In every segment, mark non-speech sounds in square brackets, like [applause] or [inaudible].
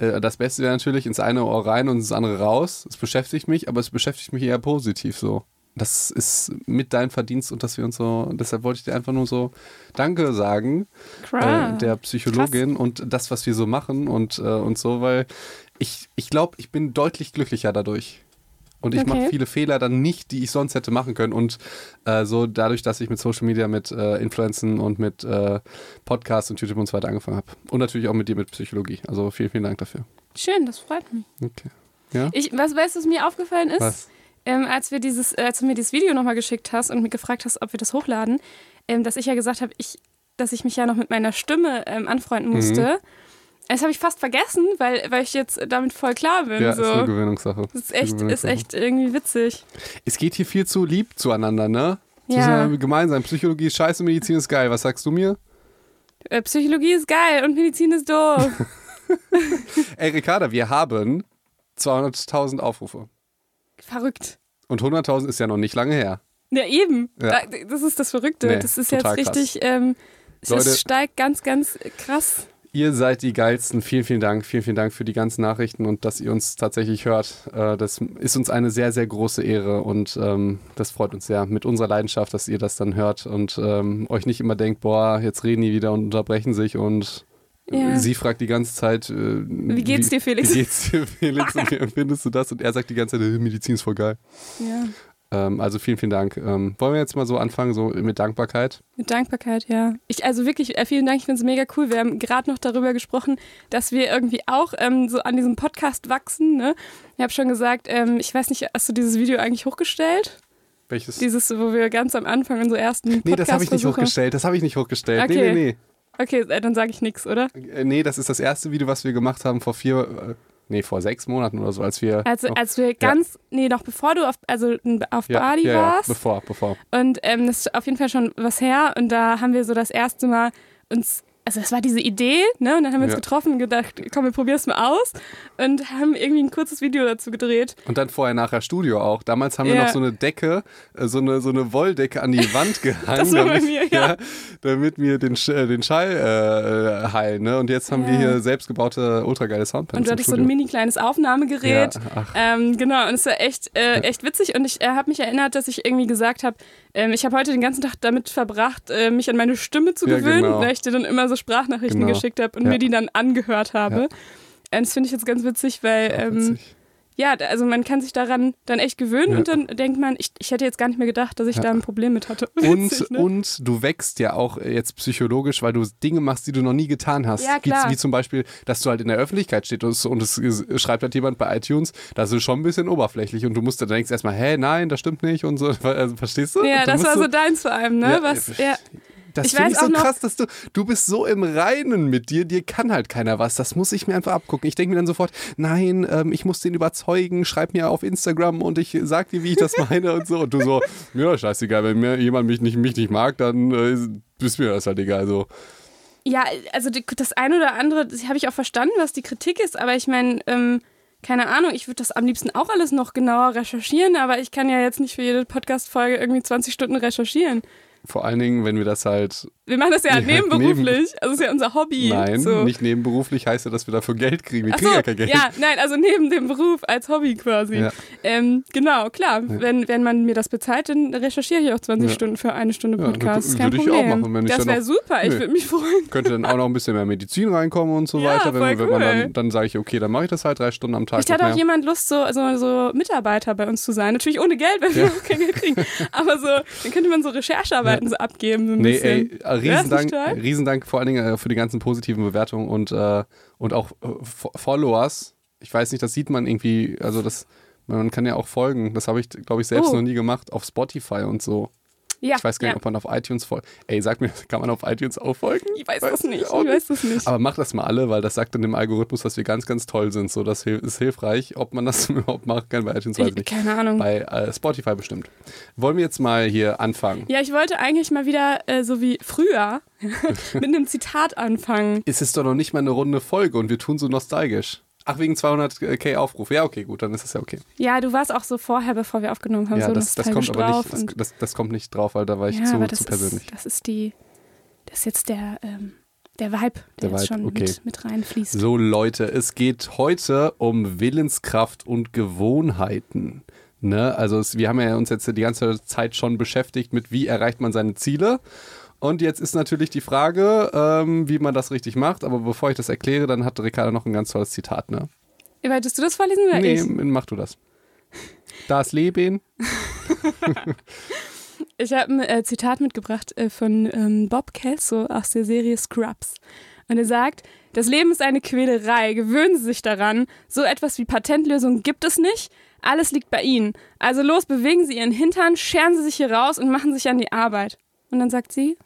Äh, das Beste wäre natürlich ins eine Ohr rein und ins andere raus. Es beschäftigt mich, aber es beschäftigt mich eher positiv so. Das ist mit deinem Verdienst und dass wir uns so, deshalb wollte ich dir einfach nur so Danke sagen, äh, der Psychologin Krass. und das, was wir so machen und, äh, und so, weil ich, ich glaube, ich bin deutlich glücklicher dadurch. Und ich okay. mache viele Fehler dann nicht, die ich sonst hätte machen können. Und äh, so dadurch, dass ich mit Social Media, mit äh, Influencen und mit äh, Podcasts und YouTube und so weiter angefangen habe. Und natürlich auch mit dir mit Psychologie. Also vielen, vielen Dank dafür. Schön, das freut mich. Okay. Ja? Ich, was weißt du, was mir aufgefallen ist? Ähm, als, wir dieses, äh, als du mir dieses Video nochmal geschickt hast und mir gefragt hast, ob wir das hochladen, ähm, dass ich ja gesagt habe, ich, dass ich mich ja noch mit meiner Stimme ähm, anfreunden musste. Mhm. Das habe ich fast vergessen, weil, weil ich jetzt damit voll klar bin. Ja, so. ist eine Gewöhnungssache. Das ist echt, ist echt irgendwie witzig. Es geht hier viel zu lieb zueinander, ne? Ja. Gemeinsam. Psychologie ist scheiße, Medizin ist geil. Was sagst du mir? Äh, Psychologie ist geil und Medizin ist doof. [laughs] [laughs] Ey, Ricarda, wir haben 200.000 Aufrufe. Verrückt. Und 100.000 ist ja noch nicht lange her. Ja, eben. Ja. Das ist das Verrückte. Nee, das ist jetzt richtig, ähm, es steigt ganz, ganz krass. Ihr seid die geilsten. Vielen, vielen Dank. Vielen, vielen Dank für die ganzen Nachrichten und dass ihr uns tatsächlich hört. Äh, das ist uns eine sehr, sehr große Ehre und ähm, das freut uns sehr mit unserer Leidenschaft, dass ihr das dann hört und ähm, euch nicht immer denkt, boah, jetzt reden die wieder und unterbrechen sich und ja. sie fragt die ganze Zeit, äh, wie geht's dir, Felix? Wie geht's dir, Felix? und wie empfindest du das? Und er sagt die ganze Zeit, Medizin ist voll geil. Ja. Ähm, also vielen, vielen Dank. Ähm, wollen wir jetzt mal so anfangen, so mit Dankbarkeit? Mit Dankbarkeit, ja. Ich, also wirklich, äh, vielen Dank, ich finde es mega cool. Wir haben gerade noch darüber gesprochen, dass wir irgendwie auch ähm, so an diesem Podcast wachsen. Ne? Ich habe schon gesagt, ähm, ich weiß nicht, hast du dieses Video eigentlich hochgestellt? Welches? Dieses, wo wir ganz am Anfang unsere ersten Podcast Nee, das habe ich nicht hochgestellt. Das habe ich nicht hochgestellt. Okay. Nee, nee, nee. Okay, äh, dann sage ich nichts, oder? Äh, nee, das ist das erste Video, was wir gemacht haben vor vier, nee, vor sechs Monaten oder so, als wir. Also, als wir ganz, ja. nee, noch bevor du auf, also auf ja, Bali ja, warst. Ja, bevor, bevor. Und ähm, das ist auf jeden Fall schon was her. Und da haben wir so das erste Mal uns also das war diese Idee, ne? Und dann haben wir uns ja. getroffen und gedacht, komm, wir probieren es mal aus und haben irgendwie ein kurzes Video dazu gedreht. Und dann vorher nachher Studio auch. Damals haben ja. wir noch so eine Decke, äh, so eine, so eine Wolldecke an die Wand [laughs] gehangen. das war damit, bei mir, ja. ja. damit wir den, äh, den Schall äh, heilen, ne? Und jetzt haben wir hier selbstgebaute, ultrageile Soundpans. Und du hattest so ein mini kleines Aufnahmegerät. Ähm, genau, und es war echt, äh, echt witzig. Und ich äh, habe mich erinnert, dass ich irgendwie gesagt habe, ähm, ich habe heute den ganzen Tag damit verbracht, äh, mich an meine Stimme zu gewöhnen, genau. weil ich dir dann immer so Sprachnachrichten genau. geschickt habe und ja. mir die dann angehört habe. Ja. Das finde ich jetzt ganz witzig, weil ähm, ja, also man kann sich daran dann echt gewöhnen ja. und dann denkt man, ich, ich hätte jetzt gar nicht mehr gedacht, dass ich ja. da ein Problem mit hatte. [laughs] Und, ne? und du wächst ja auch jetzt psychologisch, weil du Dinge machst, die du noch nie getan hast. Ja, klar. Wie, zum Beispiel, dass du halt in der Öffentlichkeit stehst und, es, schreibt halt jemand bei iTunes, das ist schon ein bisschen oberflächlich und du musst dann denkst erstmal, hä, nein, das stimmt nicht und so. [laughs] Also, verstehst du? Ja, das war so deins vor allem, ne? Was, ja. Das finde ich so krass, dass du, du bist so im Reinen mit dir, dir kann halt keiner was. Das muss ich mir einfach abgucken. Ich denke mir dann sofort, nein, ähm, ich muss den überzeugen, schreib mir auf Instagram und ich sag dir, wie ich das meine und so. Und du so, [laughs] ja, scheißegal, wenn mir jemand mich nicht, mich nicht mag, dann äh, ist mir das halt egal. So. Ja, also das eine oder andere, das habe ich auch verstanden, was die Kritik ist, aber ich meine, ähm, keine Ahnung, ich würde das am liebsten auch alles noch genauer recherchieren, aber ich kann ja jetzt nicht für jede Podcast-Folge irgendwie 20 Stunden recherchieren. Vor allen Dingen, wenn wir das halt. Wir machen das ja, ja nebenberuflich. Neben, also ist ja unser Hobby. Nein, so. nicht nebenberuflich heißt ja, dass wir dafür Geld kriegen. Wir Ach kriegen so, ja kein Geld. Ja, nein, also neben dem Beruf als Hobby quasi. Ja. Ähm, genau, klar. Ja. Wenn, wenn man mir das bezahlt, dann recherchiere ich auch 20 Stunden für eine Stunde Podcast. Ja, würde ich auch machen, wenn ich Das wäre super, ich würde mich freuen. Könnte dann auch noch ein bisschen mehr Medizin reinkommen und so weiter. Wenn, wenn man dann, dann sage ich, okay, dann mache ich das halt drei Stunden am Tag. Ich hatte auch jemand Lust, so, so, so Mitarbeiter bei uns zu sein. Natürlich ohne Geld, weil wir auch kein Geld kriegen. Aber so, dann könnte man so [laughs] Recherchearbeiten so abgeben so ein nee, bisschen. Ey, Riesendank, Riesendank vor allen Dingen äh, für die ganzen positiven Bewertungen und, äh, und auch äh, Followers. Ich weiß nicht, das sieht man irgendwie, also das, man kann ja auch folgen. Das habe ich, glaube ich, selbst oh. noch nie gemacht auf Spotify und so. Ja, ich weiß gar nicht, ja. ob man auf iTunes folgt. Ey, sag mir, [laughs] kann man auf iTunes auch folgen? Ich weiß, weiß das nicht. Ich weiß das nicht. Aber mach das mal alle, weil das sagt dann dem Algorithmus, dass wir ganz, ganz toll sind. So, das ist hilfreich. Ob man das [laughs] überhaupt machen kann bei iTunes, weiß ich nicht. Keine Ahnung. Bei äh, Spotify bestimmt. Wollen wir jetzt mal hier anfangen? Ja, ich wollte eigentlich mal wieder äh, so wie früher [laughs] mit einem Zitat anfangen. Es ist doch noch nicht mal eine runde Folge und wir tun so nostalgisch. Ach, wegen 200k Aufrufe. Ja, okay, gut, dann ist das ja okay. Ja, du warst auch so vorher, bevor wir aufgenommen haben. Ja, so das, das kommt aber nicht, das, das, das, kommt nicht drauf, weil da war ich ja, zu, aber das zu persönlich. Ist, das ist die, das ist jetzt der, ähm, Der Vibe, der, Der jetzt Vibe, schon okay. mit, mit reinfließt. So Leute, es geht heute um Willenskraft und Gewohnheiten. Ne? Also es, wir haben ja uns jetzt die ganze Zeit schon beschäftigt mit, wie erreicht man seine Ziele. Und jetzt ist natürlich die Frage, ähm, wie man das richtig macht. Aber bevor ich das erkläre, dann hat Ricardo noch ein ganz tolles Zitat. Ne? Wolltest du das vorlesen oder Nee, ich? mach du das. Das Leben. [laughs] Ich habe ein äh, Zitat mitgebracht äh, von ähm, Bob Kelso aus der Serie Scrubs. Und er sagt, das Leben ist eine Quälerei, gewöhnen Sie sich daran. So etwas wie Patentlösungen gibt es nicht. Alles liegt bei Ihnen. Also los, bewegen Sie Ihren Hintern, scheren Sie sich hier raus und machen sich an die Arbeit. Und dann sagt sie,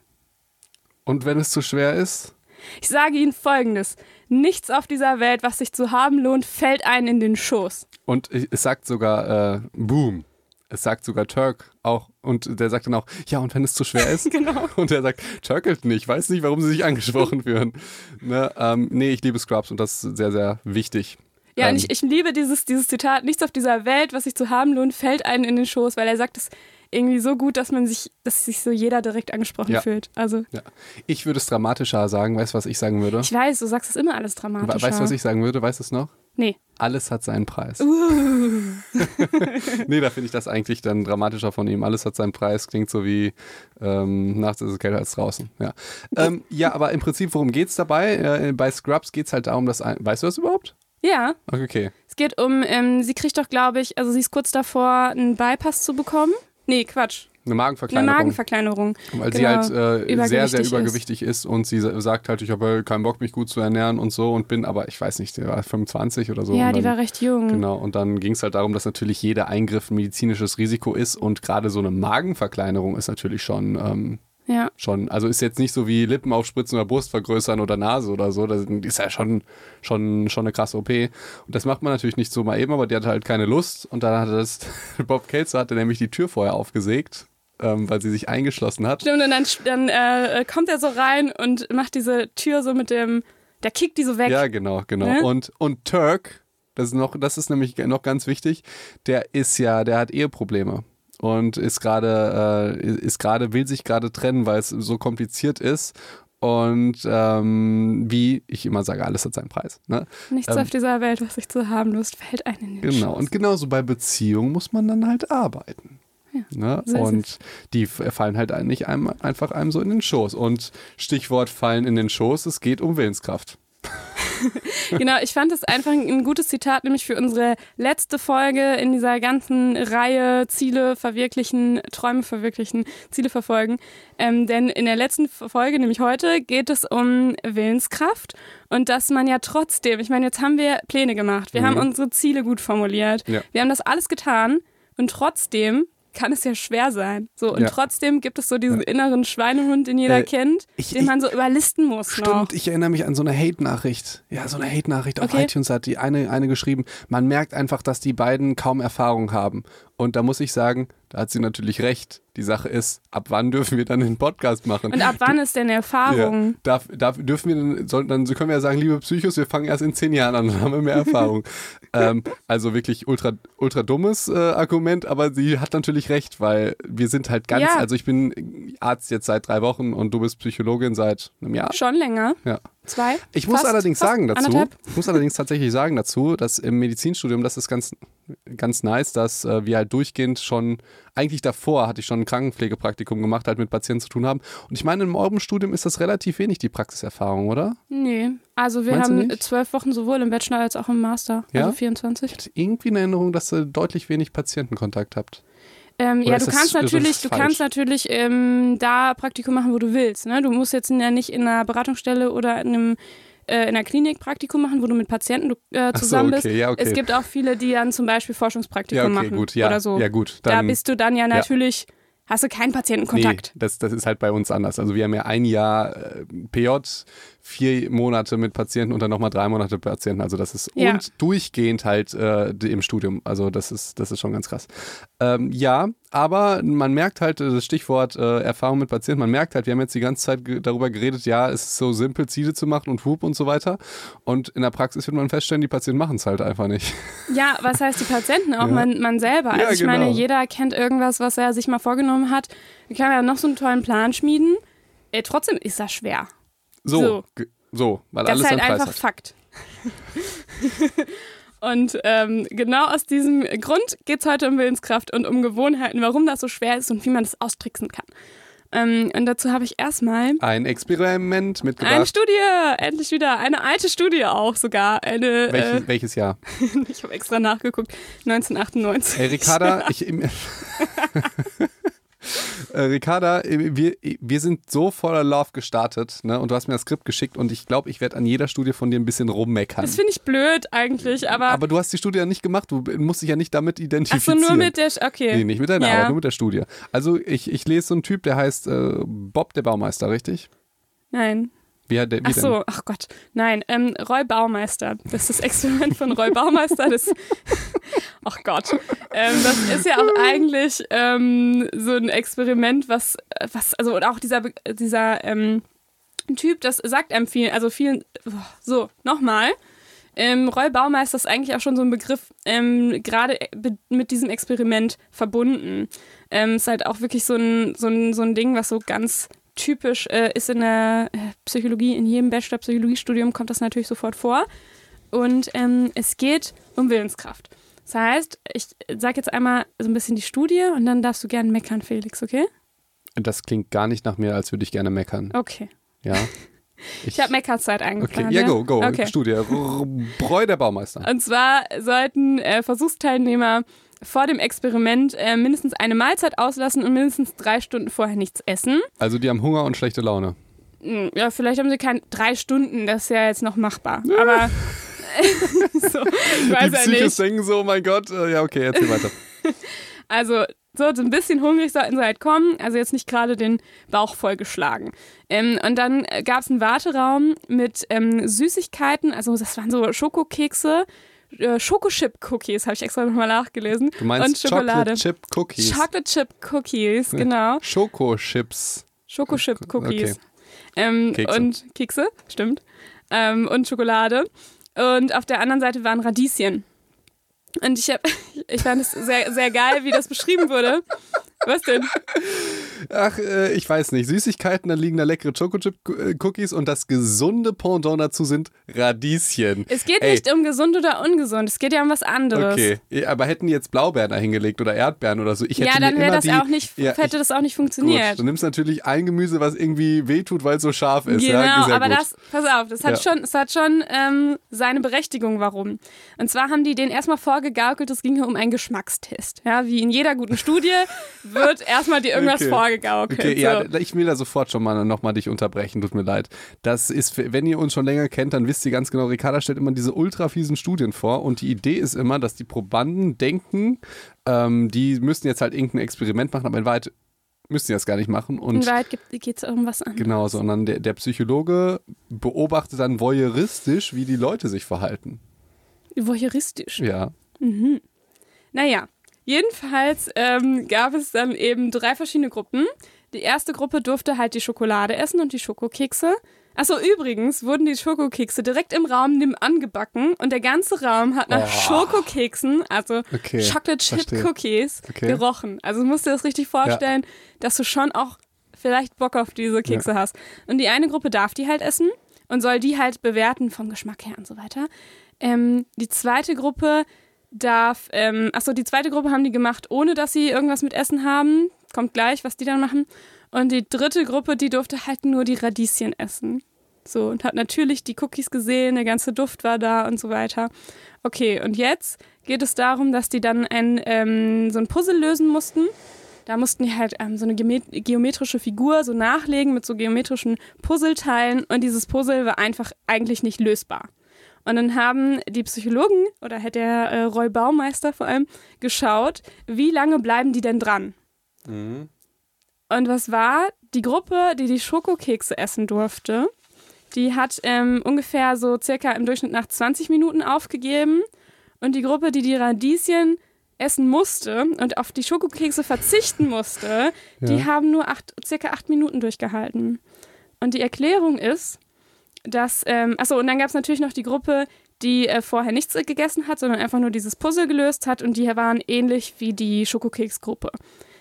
Und wenn es zu schwer ist? ich sage Ihnen Folgendes. Nichts auf dieser Welt, was sich zu haben lohnt, fällt einen in den Schoß. Und es sagt sogar äh, Boom. Es sagt sogar Turk auch. Und der sagt dann auch, ja, und wenn es zu schwer [laughs] ist? Genau. Und er sagt, Turkelt nicht. Weiß nicht, warum sie sich angesprochen [laughs] fühlen. Ne, ähm, nee, ich liebe Scrubs und das ist sehr, sehr wichtig. Ja, ähm, und ich, ich liebe dieses, dieses Zitat, nichts auf dieser Welt, was sich zu haben lohnt, fällt einen in den Schoß, weil er sagt es irgendwie so gut, dass man sich, dass sich so jeder direkt angesprochen Ja. fühlt. Also, ja. Ich würde es dramatischer sagen. Weißt du, was ich sagen würde? ich weiß, du sagst es immer alles We- dramatischer. Weißt du, was ich sagen würde? Weißt du es noch? Nee. Alles hat seinen Preis. Uh. [laughs] nee, da finde ich das eigentlich dann dramatischer von ihm. Alles hat seinen Preis. Klingt so wie ähm, nachts ist es kälter als draußen. Ja, ähm, ja aber im Prinzip, worum geht es dabei? Äh, bei Scrubs geht es halt darum, dass ein. Weißt du das überhaupt? Ja, Okay. es geht um, ähm, sie kriegt doch, glaube ich, also sie ist kurz davor, einen Bypass zu bekommen. Nee, Quatsch. Eine Eine Magenverkleinerung. Magenverkleinerung. weil sie genau, halt äh, sehr, sehr übergewichtig übergewichtig ist. und sie sa- sagt halt, ich habe keinen Bock, mich gut zu ernähren und so und bin, aber ich weiß nicht, die war 25 oder so. ja, und die dann, war recht jung. Genau, und dann ging es halt darum, dass natürlich jeder Eingriff ein medizinisches Risiko ist und gerade so eine Magenverkleinerung ist natürlich schon, ähm, Ja. schon, also ist jetzt nicht so wie Lippen aufspritzen oder Brust vergrößern oder Nase oder so, das ist ja schon, schon, schon eine krasse OP. Und das macht man natürlich nicht so mal eben, aber die hatte halt keine Lust und dann hatte das, [laughs] Bob Kelzer hatte nämlich die Tür vorher aufgesägt, ähm, weil sie sich eingeschlossen hat. Stimmt, und dann, dann äh, kommt er so rein und macht diese Tür so mit dem, der kickt die so weg. Ja, genau, genau. Ne? Und, und Turk, das ist noch, das ist nämlich noch ganz wichtig, der ist ja, der hat Eheprobleme und ist gerade, äh, ist gerade, will sich gerade trennen, weil es so kompliziert ist. Und ähm, wie ich immer sage, alles hat seinen Preis. Ne? Nichts Ähm, auf dieser Welt, was sich zu haben lust, fällt einem in den Genau. Schoß. Und genauso bei Beziehungen muss man dann halt arbeiten. Ne? so und die fallen halt nicht einem, einfach einem so in den Schoß. Und Stichwort fallen in den Schoß, es geht um Willenskraft. [laughs] Genau, ich fand es einfach ein gutes Zitat, nämlich für unsere letzte Folge in dieser ganzen Reihe Ziele verwirklichen, Träume verwirklichen, Ziele verfolgen. Ähm, denn in der letzten Folge, nämlich heute, geht es um Willenskraft und dass man ja trotzdem, ich meine, jetzt haben wir Pläne gemacht, wir Mhm. haben unsere Ziele gut formuliert, Ja. wir haben das alles getan und trotzdem kann es ja schwer sein. So, und Ja. trotzdem gibt es so diesen inneren Schweinehund, den jeder Äh, kennt, ich- den ich- man so überlisten muss noch. Stimmt, ich erinnere mich an so eine Hate-Nachricht. Ja, so eine Hate-Nachricht auf Okay. iTunes hat die eine, eine geschrieben. Man merkt einfach, dass die beiden kaum Erfahrung haben. Und da muss ich sagen, da hat sie natürlich recht. Die Sache ist, ab wann dürfen wir dann den Podcast machen? Und ab wann ist denn Erfahrung? Ja, darf, darf, dürfen wir dann, sollten, dann können wir ja sagen, liebe Psychos, wir fangen erst in zehn Jahren an, dann haben wir mehr Erfahrung. [laughs] ähm, also wirklich ultra, ultra dummes äh, Argument, aber sie hat natürlich recht, weil wir sind halt ganz, Ja. also ich bin Arzt jetzt seit drei Wochen und du bist Psychologin seit einem Jahr. Schon länger. Ja. Zwei? Ich muss Fast- allerdings fast sagen dazu, anderthalb? ich muss allerdings tatsächlich sagen dazu, dass im Medizinstudium, das ist ganz, ganz nice, dass äh, wir halt durchgehend schon, eigentlich davor hatte ich schon ein Krankenpflegepraktikum gemacht, halt mit Patienten zu tun haben. Und ich meine, im eurem Studium ist das relativ wenig, die Praxiserfahrung, oder? Nee. Also wir Meinst haben zwölf Wochen sowohl im Bachelor als auch im Master. Ja? Also 24. Ich hatte irgendwie eine Erinnerung, dass ihr deutlich wenig Patientenkontakt habt. Ähm, ja, du kannst das natürlich, du kannst natürlich ähm, da Praktikum machen, wo du willst. Ne? Du musst jetzt ja nicht in einer Beratungsstelle oder in einem äh, in einer Klinik Praktikum machen, wo du mit Patienten äh, Ach so, zusammen okay, bist. ja, okay. Es gibt auch viele, die dann zum Beispiel Forschungspraktikum Ja, okay, machen gut, ja. oder so. Ja, gut. da Dann, bist du dann ja natürlich, hast du keinen Patientenkontakt. Nee, das, das ist halt bei uns anders. Also wir haben ja ein Jahr äh, PJ, vier Monate mit Patienten und dann nochmal drei Monate Patienten. Also das ist Ja. und durchgehend halt äh, im Studium. Also das ist, das ist schon ganz krass. Ähm, ja, aber man merkt halt, äh, das Stichwort äh, Erfahrung mit Patienten, man merkt halt, wir haben jetzt die ganze Zeit darüber geredet, ja, es ist so simpel, Ziele zu machen und Whoop und so weiter. Und in der Praxis wird man feststellen, die Patienten machen es halt einfach nicht. [laughs] Ja, was heißt die Patienten? Auch Ja. man, man selber. Also Ja, ich meine, genau. jeder kennt irgendwas, was er sich mal vorgenommen hat. Wir können ja noch so einen tollen Plan schmieden. Äh, trotzdem ist das schwer. So, so, so weil das alles ist halt einfach hat. Fakt. [laughs] und ähm, genau aus diesem Grund geht es heute um Willenskraft und um Gewohnheiten, warum das so schwer ist und wie man das austricksen kann. Ähm, und dazu habe ich erstmal ein Experiment mitgebracht. Eine Studie, endlich wieder. Eine alte Studie auch sogar. Eine, Welch, äh, welches Jahr? [laughs] ich habe extra nachgeguckt. 1998. Hey Ricarda, [laughs] ich. Äh, Ricarda, äh, wir, wir sind so voller Love gestartet, ne? Und du hast mir das Skript geschickt und ich glaube, ich werde an jeder Studie von dir ein bisschen rummeckern. Das finde ich blöd eigentlich, aber. Aber du hast die Studie ja nicht gemacht, du musst dich ja nicht damit identifizieren. Ach so, nur mit der. Okay. Nee, nicht mit deiner ja. Arbeit, nur mit der Studie. Also, ich, ich lese so einen Typ, der heißt äh, Bob der Baumeister, richtig? Nein. Wie hat der, wie Ach so, denn? ach Gott. Nein, ähm, Roy Baumeister. Das ist das Experiment von Roy Baumeister. Das, [laughs] ach Gott. Ähm, das ist ja auch eigentlich ähm, so ein Experiment, was, was also und auch dieser, dieser ähm, Typ, das sagt einem viel, also vielen, so, nochmal. Ähm, Roy Baumeister ist eigentlich auch schon so ein Begriff, ähm, gerade mit diesem Experiment verbunden. Ähm, ist halt auch wirklich so ein, so, ein, so ein Ding, was so ganz typisch äh, ist in der äh, Psychologie, in jedem Bachelor-Psychologiestudium kommt das natürlich sofort vor. Und ähm, es geht um Willenskraft. Das heißt, ich sage jetzt einmal so ein bisschen die Studie und dann darfst du gerne meckern, Felix, okay? Das klingt gar nicht nach mir, als würde ich gerne meckern. Okay. Ja. Ich, ich habe Meckerzeit eingeplant. Okay, ja, go, go. Okay. Studie. Bräu der Baumeister. Und zwar sollten äh, Versuchsteilnehmer vor dem Experiment äh, mindestens eine Mahlzeit auslassen und mindestens drei Stunden vorher nichts essen. Also die haben Hunger und schlechte Laune. Hm, ja, vielleicht haben sie keine drei Stunden, das ist ja jetzt noch machbar. Aber [laughs] so, ich weiß die Psychos ja nicht. denken so, oh mein Gott, äh, ja okay, erzähl weiter. [laughs] Also so, so ein bisschen hungrig sollten sie halt kommen, also jetzt nicht gerade den Bauch vollgeschlagen. Ähm, und dann gab es einen Warteraum mit ähm, Süßigkeiten, also das waren so Schokokekse, äh, Schokochip-Cookies, habe ich extra nochmal nachgelesen. Du meinst und Schokolade. Chocolate Chip Cookies. Chocolate Chip Cookies, genau. Schokochips. Schokochip Cookies. Okay. Ähm, Kekse. Und Kekse, stimmt. Ähm, und Schokolade. Und auf der anderen Seite waren Radieschen. Und ich, hab, [laughs] ich fand es sehr, sehr geil, wie das beschrieben wurde. [laughs] Was denn? Ach, äh, ich weiß nicht. Süßigkeiten, dann liegen da leckere Chocochip-Cookies und das gesunde Pendant dazu sind Radieschen. Es geht Ey. nicht um gesund oder ungesund, es geht ja um was anderes. Okay, aber hätten die jetzt Blaubeeren da hingelegt oder Erdbeeren oder so, ich hätte Ja, dann wäre das die, auch nicht, ja, hätte das auch nicht funktioniert. Gut, du nimmst natürlich ein Gemüse, was irgendwie wehtut, weil es so scharf ist. Genau, ja, aber gut. das, pass auf, das hat ja. schon, das hat schon ähm, seine Berechtigung, warum. Und zwar haben die den erstmal vorgegaukelt, es ging hier um einen Geschmackstest. Ja, wie in jeder guten Studie [laughs] wird erstmal dir irgendwas okay. vorgegaukelt. Okay, so. ja, ich will da sofort schon mal nochmal dich unterbrechen, tut mir leid. Das ist, wenn ihr uns schon länger kennt, dann wisst ihr ganz genau, Ricarda stellt immer diese ultra fiesen Studien vor und die Idee ist immer, dass die Probanden denken, ähm, die müssen jetzt halt irgendein Experiment machen, aber in Wahrheit müssen sie das gar nicht machen. Und in Wahrheit geht es um was anderes. Genau, sondern der, der Psychologe beobachtet dann voyeuristisch, wie die Leute sich verhalten. Voyeuristisch? Ja. Mhm. Naja, jedenfalls ähm, gab es dann eben drei verschiedene Gruppen. Die erste Gruppe durfte halt die Schokolade essen und die Schokokekse. Achso, übrigens wurden die Schokokekse direkt im Raum nebenan gebacken und der ganze Raum hat nach oh. Schokokeksen, also okay, Chocolate Chip verstehe. Cookies, okay. gerochen. Also musst du dir das richtig vorstellen, ja. dass du schon auch vielleicht Bock auf diese Kekse ja. hast. Und die eine Gruppe darf die halt essen und soll die halt bewerten vom Geschmack her und so weiter. Ähm, die zweite Gruppe darf, ähm, achso, die zweite Gruppe haben die gemacht, ohne dass sie irgendwas mit Essen haben. Kommt gleich, was die dann machen. Und die dritte Gruppe, die durfte halt nur die Radieschen essen. So, und hat natürlich die Cookies gesehen, der ganze Duft war da und so weiter. Okay, und jetzt geht es darum, dass die dann ein, ähm, so ein Puzzle lösen mussten. Da mussten die halt ähm, so eine geometrische Figur so nachlegen mit so geometrischen Puzzleteilen und dieses Puzzle war einfach eigentlich nicht lösbar. Und dann haben die Psychologen oder hat der äh, Roy Baumeister vor allem geschaut, wie lange bleiben die denn dran? Mhm. Und was war? Die Gruppe, die die Schokokekse essen durfte, die hat ähm, ungefähr so circa im Durchschnitt nach 20 Minuten aufgegeben. Und die Gruppe, die die Radieschen essen musste und auf die Schokokekse verzichten musste, ja. die haben nur acht, circa acht Minuten durchgehalten. Und die Erklärung ist, dass, ähm, achso, und dann gab es natürlich noch die Gruppe, die äh, vorher nichts gegessen hat, sondern einfach nur dieses Puzzle gelöst hat und die waren ähnlich wie die Schokokeksgruppe.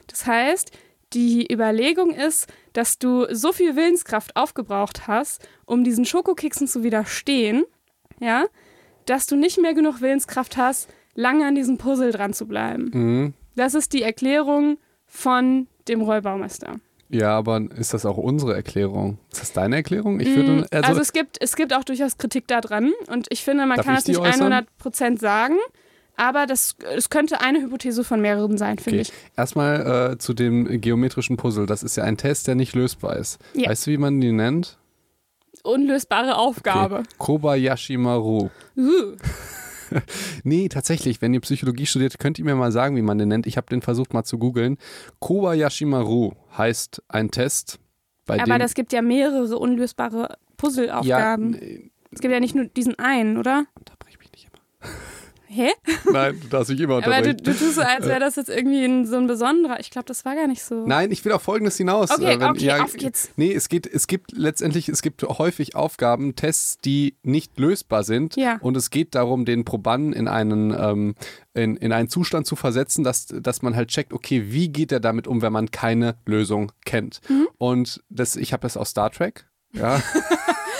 Das heißt, die Überlegung ist, dass du so viel Willenskraft aufgebraucht hast, um diesen Schokokeksen zu widerstehen, ja, dass du nicht mehr genug Willenskraft hast, lange an diesem Puzzle dran zu bleiben. Mhm. Das ist die Erklärung von dem Rollbaumeister. Ja, aber ist das auch unsere Erklärung? Ist das deine Erklärung? Ich würde, mm, also, also es, gibt, es gibt auch durchaus Kritik daran und ich finde, man kann das nicht äußern? 100% sagen. Aber das, das könnte eine Hypothese von mehreren sein, finde okay. ich. Erstmal äh, zu dem geometrischen Puzzle. Das ist ja ein Test, der nicht lösbar ist. Ja. Weißt du, wie man den nennt? Unlösbare Aufgabe. Okay. Kobayashi Maru. Uh. [laughs] nee, tatsächlich, wenn ihr Psychologie studiert, könnt ihr mir mal sagen, wie man den nennt. Ich habe den versucht mal zu googeln. Kobayashi Maru heißt ein Test. Aber das gibt ja mehrere unlösbare Puzzleaufgaben. Ja, es gibt ja nicht nur diesen einen, oder? Unterbrich mich nicht immer. Hä? Nein, du darfst mich immer unterbrechen. Aber du, du tust so, als wäre das jetzt irgendwie ein, so ein besonderer. Ich glaube, das war gar nicht so. Nein, ich will auf Folgendes hinaus. Okay, äh, wenn, okay, ja, auf geht's. Nee, es, geht, es gibt letztendlich, es gibt häufig Aufgaben, Tests, die nicht lösbar sind. Ja. Und es geht darum, den Probanden in einen, ähm, in, in einen Zustand zu versetzen, dass, dass man halt checkt, okay, wie geht er damit um, wenn man keine Lösung kennt. Mhm. Und das, ich habe das aus Star Trek. Ja. [laughs]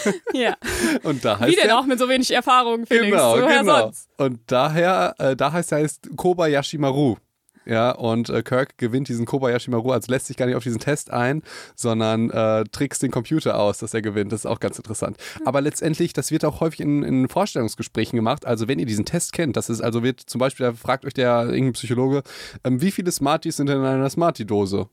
[laughs] ja. Und da heißt Wie denn auch mit so wenig Erfahrung, Felix? Genau, Woher genau. Sonst? Und daher, äh, da heißt er heißt Kobayashi Maru. Ja, und äh, Kirk gewinnt diesen Kobayashi Maru, also lässt sich gar nicht auf diesen Test ein, sondern äh, trickst den Computer aus, dass er gewinnt. Das ist auch ganz interessant. Hm. Aber letztendlich, das wird auch häufig in, in Vorstellungsgesprächen gemacht. Also wenn ihr diesen Test kennt, das ist also wird zum Beispiel, da fragt euch der irgendein Psychologe, ähm, wie viele Smarties sind denn in einer Smartie-Dose?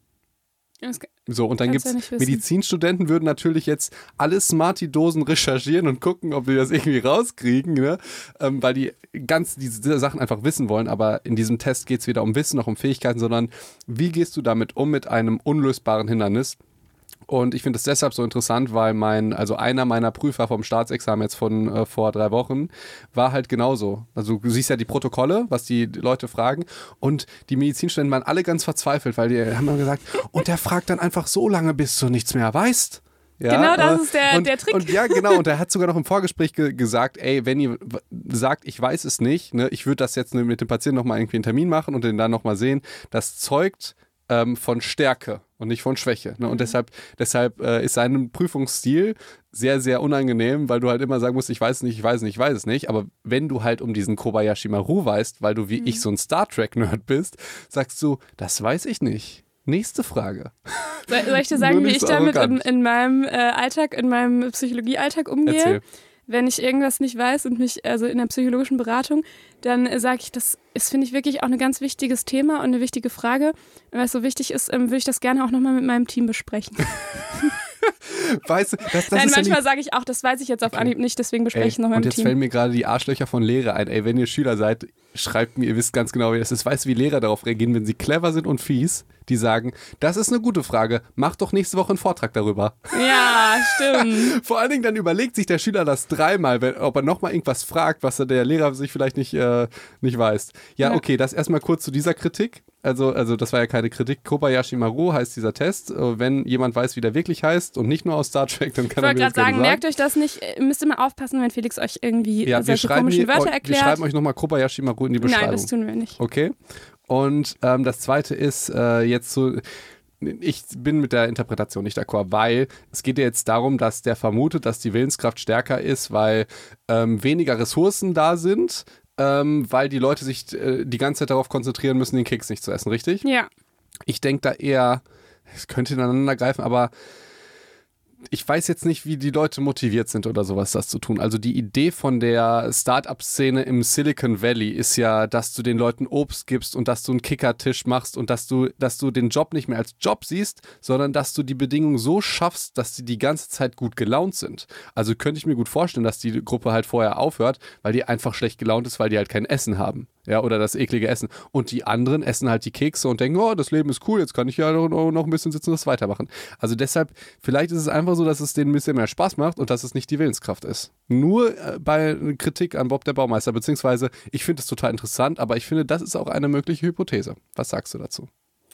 So, und dann gibt es Medizinstudenten würden natürlich jetzt alle Smarty-Dosen recherchieren und gucken, ob die das irgendwie rauskriegen, ne? Ähm, weil die ganz diese Sachen einfach wissen wollen. Aber in diesem Test geht es weder um Wissen noch um Fähigkeiten, sondern wie gehst du damit um mit einem unlösbaren Hindernis? Und ich finde es deshalb so interessant, weil mein, also einer meiner Prüfer vom Staatsexamen jetzt von äh, vor drei Wochen war halt genauso. Also du siehst ja die Protokolle, was die Leute fragen. Und die Medizinstudenten waren alle ganz verzweifelt, weil die haben dann gesagt, [laughs] und der fragt dann einfach so lange, bis du nichts mehr weißt. Ja, genau, das ist der, und, der Trick. Und ja, genau. Und er hat sogar noch im Vorgespräch ge gesagt, ey, wenn ihr sagt, ich weiß es nicht, ne, ich würde das jetzt mit dem Patienten nochmal irgendwie einen Termin machen und den dann nochmal sehen, das zeugt ähm, von Stärke und nicht von Schwäche. Ne? Und mhm. deshalb, deshalb äh, ist sein Prüfungsstil sehr, sehr unangenehm, weil du halt immer sagen musst, ich weiß es nicht, ich weiß es nicht, ich weiß es nicht. Aber wenn du halt um diesen Kobayashi Maru weißt, weil du wie mhm. ich so ein Star Trek-Nerd bist, sagst du, das weiß ich nicht. Nächste Frage. Soll, ich dir [laughs] sagen, wie ich damit in, in, meinem äh, Alltag, in meinem Psychologiealltag umgehe? Erzähl wenn ich irgendwas nicht weiß und mich, also in der psychologischen Beratung, dann äh, sage ich, das ist, finde ich, wirklich auch ein ganz wichtiges Thema und eine wichtige Frage. Weil es so wichtig ist, ähm, würde ich das gerne auch nochmal mit meinem Team besprechen. [laughs] weißt du, das, das Nein, manchmal ja sage ich auch, das weiß ich jetzt auf Anhieb nicht, deswegen bespreche ich es nochmal mit dem Team. Und jetzt fällen mir gerade die Arschlöcher von Lehrer ein. Ey, wenn ihr Schüler seid, schreibt mir, ihr wisst ganz genau, wie das ist. Weißt du, wie Lehrer darauf reagieren, wenn sie clever sind und fies? Die sagen, das ist eine gute Frage, mach doch nächste Woche einen Vortrag darüber. Ja, stimmt. [laughs] Vor allen Dingen dann überlegt sich der Schüler das dreimal, wenn, ob er nochmal irgendwas fragt, was der Lehrer sich vielleicht nicht, äh, nicht weiß. Ja, ja, okay, das erstmal kurz zu dieser Kritik. Also, also das war ja keine Kritik. Kobayashi Maru heißt dieser Test. Äh, wenn jemand weiß, wie der wirklich heißt und nicht nur aus Star Trek, dann kann ich er mir das sagen. sagen. Merkt euch das nicht. Müsst ihr mal aufpassen, wenn Felix euch irgendwie ja, solche komischen Wörter erklärt. Wir schreiben euch nochmal Kobayashi Maru in die Beschreibung. Nein, das tun wir nicht. Okay. Und ähm, das zweite ist äh, jetzt so ich bin mit der Interpretation nicht d'accord, weil es geht ja jetzt darum, dass der vermutet, dass die Willenskraft stärker ist, weil ähm, weniger Ressourcen da sind, ähm, weil die Leute sich äh, die ganze Zeit darauf konzentrieren müssen, den Keks nicht zu essen, richtig? Ja. Ich denke da eher, es könnte ineinander greifen, aber ich weiß jetzt nicht, wie die Leute motiviert sind oder sowas, das zu tun. Also die Idee von der Start-up-Szene im Silicon Valley ist ja, dass du den Leuten Obst gibst und dass du einen Kickertisch machst und dass du, dass du den Job nicht mehr als Job siehst, sondern dass du die Bedingungen so schaffst, dass sie die ganze Zeit gut gelaunt sind. Also könnte ich mir gut vorstellen, dass die Gruppe halt vorher aufhört, weil die einfach schlecht gelaunt ist, weil die halt kein Essen haben ja, oder das eklige Essen. Und die anderen essen halt die Kekse und denken, oh, das Leben ist cool, jetzt kann ich ja noch, noch ein bisschen sitzen und das weitermachen. Also deshalb, vielleicht ist es einfach so, dass es denen ein bisschen mehr Spaß macht und dass es nicht die Willenskraft ist. Nur äh, bei Kritik an Bob der Baumeister, beziehungsweise ich finde es total interessant, aber ich finde, das ist auch eine mögliche Hypothese. Was sagst du dazu?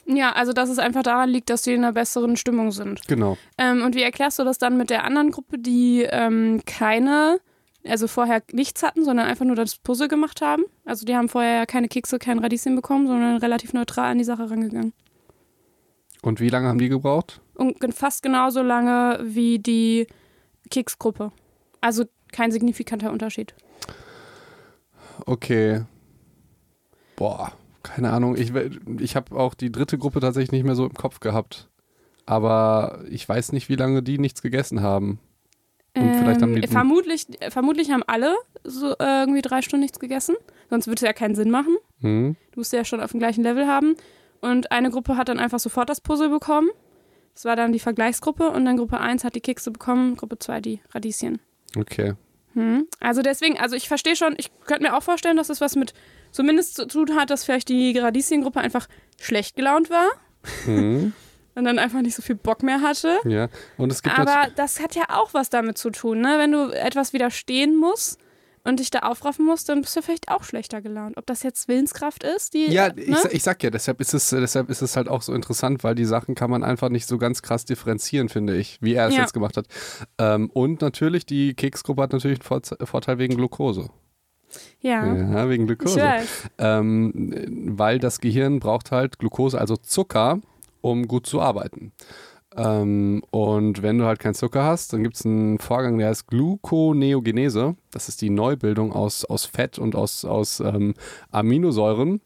Ja, also dass es einfach daran liegt, dass die in einer besseren Stimmung sind. Genau. Ähm, und wie erklärst du das dann mit der anderen Gruppe, die ähm, keine also vorher nichts hatten, sondern einfach nur das Puzzle gemacht haben. Also die haben vorher ja keine Kekse, kein Radieschen bekommen, sondern relativ neutral an die Sache rangegangen. Und wie lange haben die gebraucht? und fast genauso lange wie die Keksgruppe. Also kein signifikanter Unterschied. Okay. Boah, keine Ahnung. Ich, ich habe auch die dritte Gruppe tatsächlich nicht mehr so im Kopf gehabt. Aber ich weiß nicht, wie lange die nichts gegessen haben. Ähm, haben vermutlich, vermutlich haben alle so äh, irgendwie drei Stunden nichts gegessen. Sonst würde es ja keinen Sinn machen. Mhm. Du musst ja schon auf dem gleichen Level haben. Und eine Gruppe hat dann einfach sofort das Puzzle bekommen. Das war dann die Vergleichsgruppe. Und dann Gruppe 1 hat die Kekse bekommen, Gruppe 2 die Radieschen. Okay. Hm. Also deswegen, also ich verstehe schon, ich könnte mir auch vorstellen, dass es was mit zumindest zu tun hat, dass vielleicht die Radieschengruppe einfach schlecht gelaunt war. Mhm. [laughs] und dann einfach nicht so viel Bock mehr hatte. Ja, und es gibt Aber das hat ja auch was damit zu tun, ne? Wenn du etwas widerstehen musst und dich da aufraffen musst, dann bist du vielleicht auch schlechter gelaunt. Ob das jetzt Willenskraft ist, die. Ja, ne? ich, ich sag ja, deshalb ist, es, deshalb ist es halt auch so interessant, weil die Sachen kann man einfach nicht so ganz krass differenzieren, finde ich, wie er es ja. jetzt gemacht hat. Ähm, und natürlich, die Keksgruppe hat natürlich einen Vorteil wegen Glucose. Ja. ja wegen Glucose. Ähm, weil das Gehirn braucht halt Glucose, also Zucker, um gut zu arbeiten. Ähm, und wenn du halt keinen Zucker hast, dann gibt es einen Vorgang, der heißt Gluconeogenese. Das ist die Neubildung aus, aus Fett und aus, aus ähm, Aminosäuren.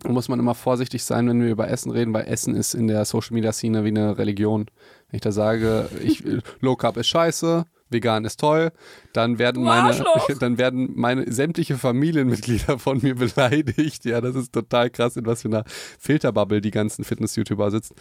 Da muss man immer vorsichtig sein, wenn wir über Essen reden, weil Essen ist in der Social Media Szene wie eine Religion. Wenn ich da sage, ich, [laughs] Low Carb ist scheiße, vegan ist toll, dann werden meine, [laughs] dann werden meine sämtliche Familienmitglieder von mir [laughs] beleidigt. Ja, das ist total krass, in was für einer Filterbubble die ganzen Fitness-YouTuber sitzen.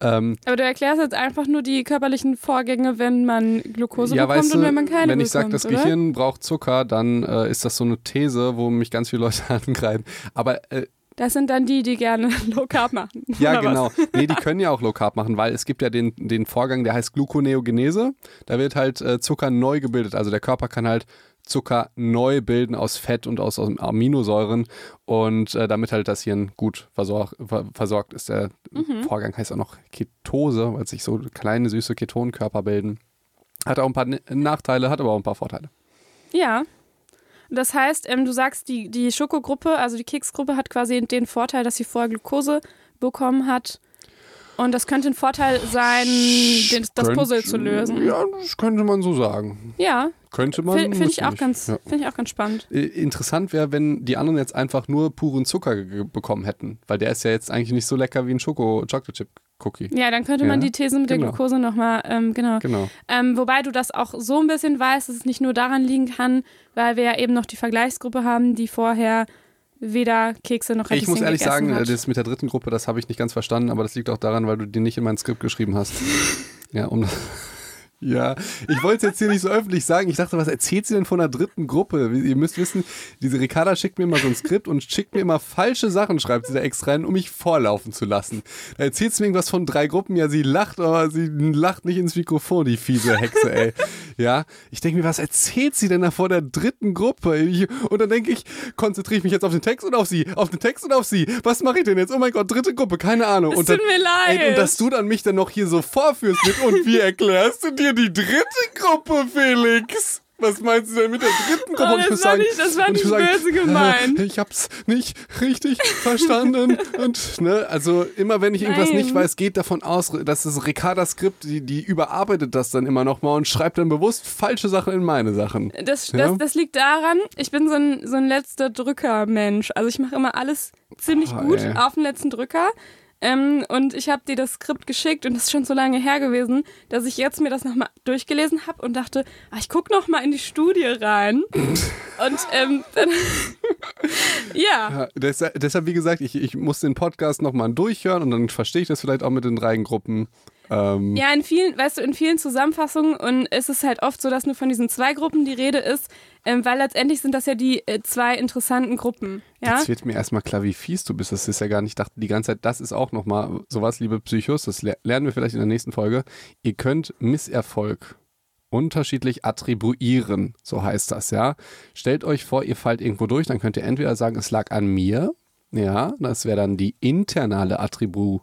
Ähm, Aber du erklärst jetzt einfach nur die körperlichen Vorgänge, wenn man Glukose ja, bekommt weißt du, und wenn man keine Wenn ich sage, das oder? Gehirn braucht Zucker, dann äh, ist das so eine These, wo mich ganz viele Leute [laughs] angreifen. Aber äh, das sind dann die, die gerne [laughs] Low Carb machen. Ja, genau. Nee, die können ja auch Low Carb machen, weil es gibt ja den, den Vorgang, der heißt Gluconeogenese. Da wird halt äh, Zucker neu gebildet. Also der Körper kann halt Zucker neu bilden aus Fett und aus, aus Aminosäuren und äh, damit halt das Hirn gut versorg, ver, versorgt ist. Der mhm. Vorgang heißt auch noch Ketose, weil sich so kleine süße Ketonkörper bilden. Hat auch ein paar Nachteile, hat aber auch ein paar Vorteile. Ja, das heißt, ähm, du sagst, die, die Schokogruppe, also die Keksgruppe, hat quasi den Vorteil, dass sie vorher Glukose bekommen hat. Und das könnte ein Vorteil sein, den, das Könnt, Puzzle zu lösen. Ja, das könnte man so sagen. Ja. Könnte man. Finde ich, auch ganz, ja. find ich auch ganz spannend. Interessant wäre, wenn die anderen jetzt einfach nur puren Zucker bekommen hätten. Weil der ist ja jetzt eigentlich nicht so lecker wie ein Schoko-Chocolate-Chip. Cookie. Ja, dann könnte man ja, die These mit genau. der Glucose nochmal, ähm, genau. genau. Ähm, wobei du das auch so ein bisschen weißt, dass es nicht nur daran liegen kann, weil wir ja eben noch die Vergleichsgruppe haben, die vorher weder Kekse noch Radieschen Ich muss ehrlich sagen, hat. das mit der dritten Gruppe, das habe ich nicht ganz verstanden, aber das liegt auch daran, weil du die nicht in mein Skript geschrieben hast. [laughs] ja, um das ja, ich wollte es jetzt hier nicht so öffentlich sagen. Ich dachte, was erzählt sie denn von einer dritten Gruppe? Ihr müsst wissen, diese Ricarda schickt mir immer so ein Skript und schickt mir immer falsche Sachen, schreibt sie da extra rein, um mich vorlaufen zu lassen. Da erzählt sie mir irgendwas von drei Gruppen. Ja, sie lacht, aber sie lacht nicht ins Mikrofon, die fiese Hexe, ey. Ja, ich denke mir, was erzählt sie denn da vor der dritten Gruppe? Ich, und dann denke ich, konzentriere ich mich jetzt auf den Text und auf sie, auf den Text und auf sie. Was mache ich denn jetzt? Oh mein Gott, dritte Gruppe, keine Ahnung. Es und tut mir leid. Ey, und dass du dann mich dann noch hier so vorführst mit und wie erklärst du dir hier die dritte Gruppe, Felix. Was meinst du denn mit der dritten Gruppe? Oh, das, war sagen, nicht, das war nicht böse gemeint. Äh, [laughs] ich hab's nicht richtig verstanden. Und, ne, also immer wenn ich irgendwas Nein. nicht weiß, geht davon aus, dass das Ricarda-Skript, die, die überarbeitet das dann immer nochmal und schreibt dann bewusst falsche Sachen in meine Sachen. Das, ja? das, das liegt daran, ich bin so ein, so ein letzter Drücker-Mensch. Also ich mache immer alles ziemlich oh, gut ey. auf den letzten Drücker. Ähm, und ich habe dir das Skript geschickt und das ist schon so lange her gewesen, dass ich jetzt mir das nochmal durchgelesen habe und dachte, ah, ich gucke nochmal in die Studie rein. [laughs] und ähm, dann [laughs] ja. ja deshalb, deshalb, wie gesagt, ich, ich muss den Podcast nochmal durchhören und dann verstehe ich das vielleicht auch mit den drei Gruppen. Ähm ja, in vielen, weißt du, in vielen Zusammenfassungen und es ist halt oft so, dass nur von diesen zwei Gruppen die Rede ist, ähm, weil letztendlich sind das ja die äh, zwei interessanten Gruppen. Ja? Jetzt wird mir erstmal klar, wie fies du bist. Das ist ja gar nicht, ich dachte die ganze Zeit, das ist auch nochmal sowas, liebe Psychos, das lernen wir vielleicht in der nächsten Folge. Ihr könnt Misserfolg unterschiedlich attribuieren, so heißt das, ja. Stellt euch vor, ihr fallt irgendwo durch, dann könnt ihr entweder sagen, es lag an mir, ja, das wäre dann die internale Attribution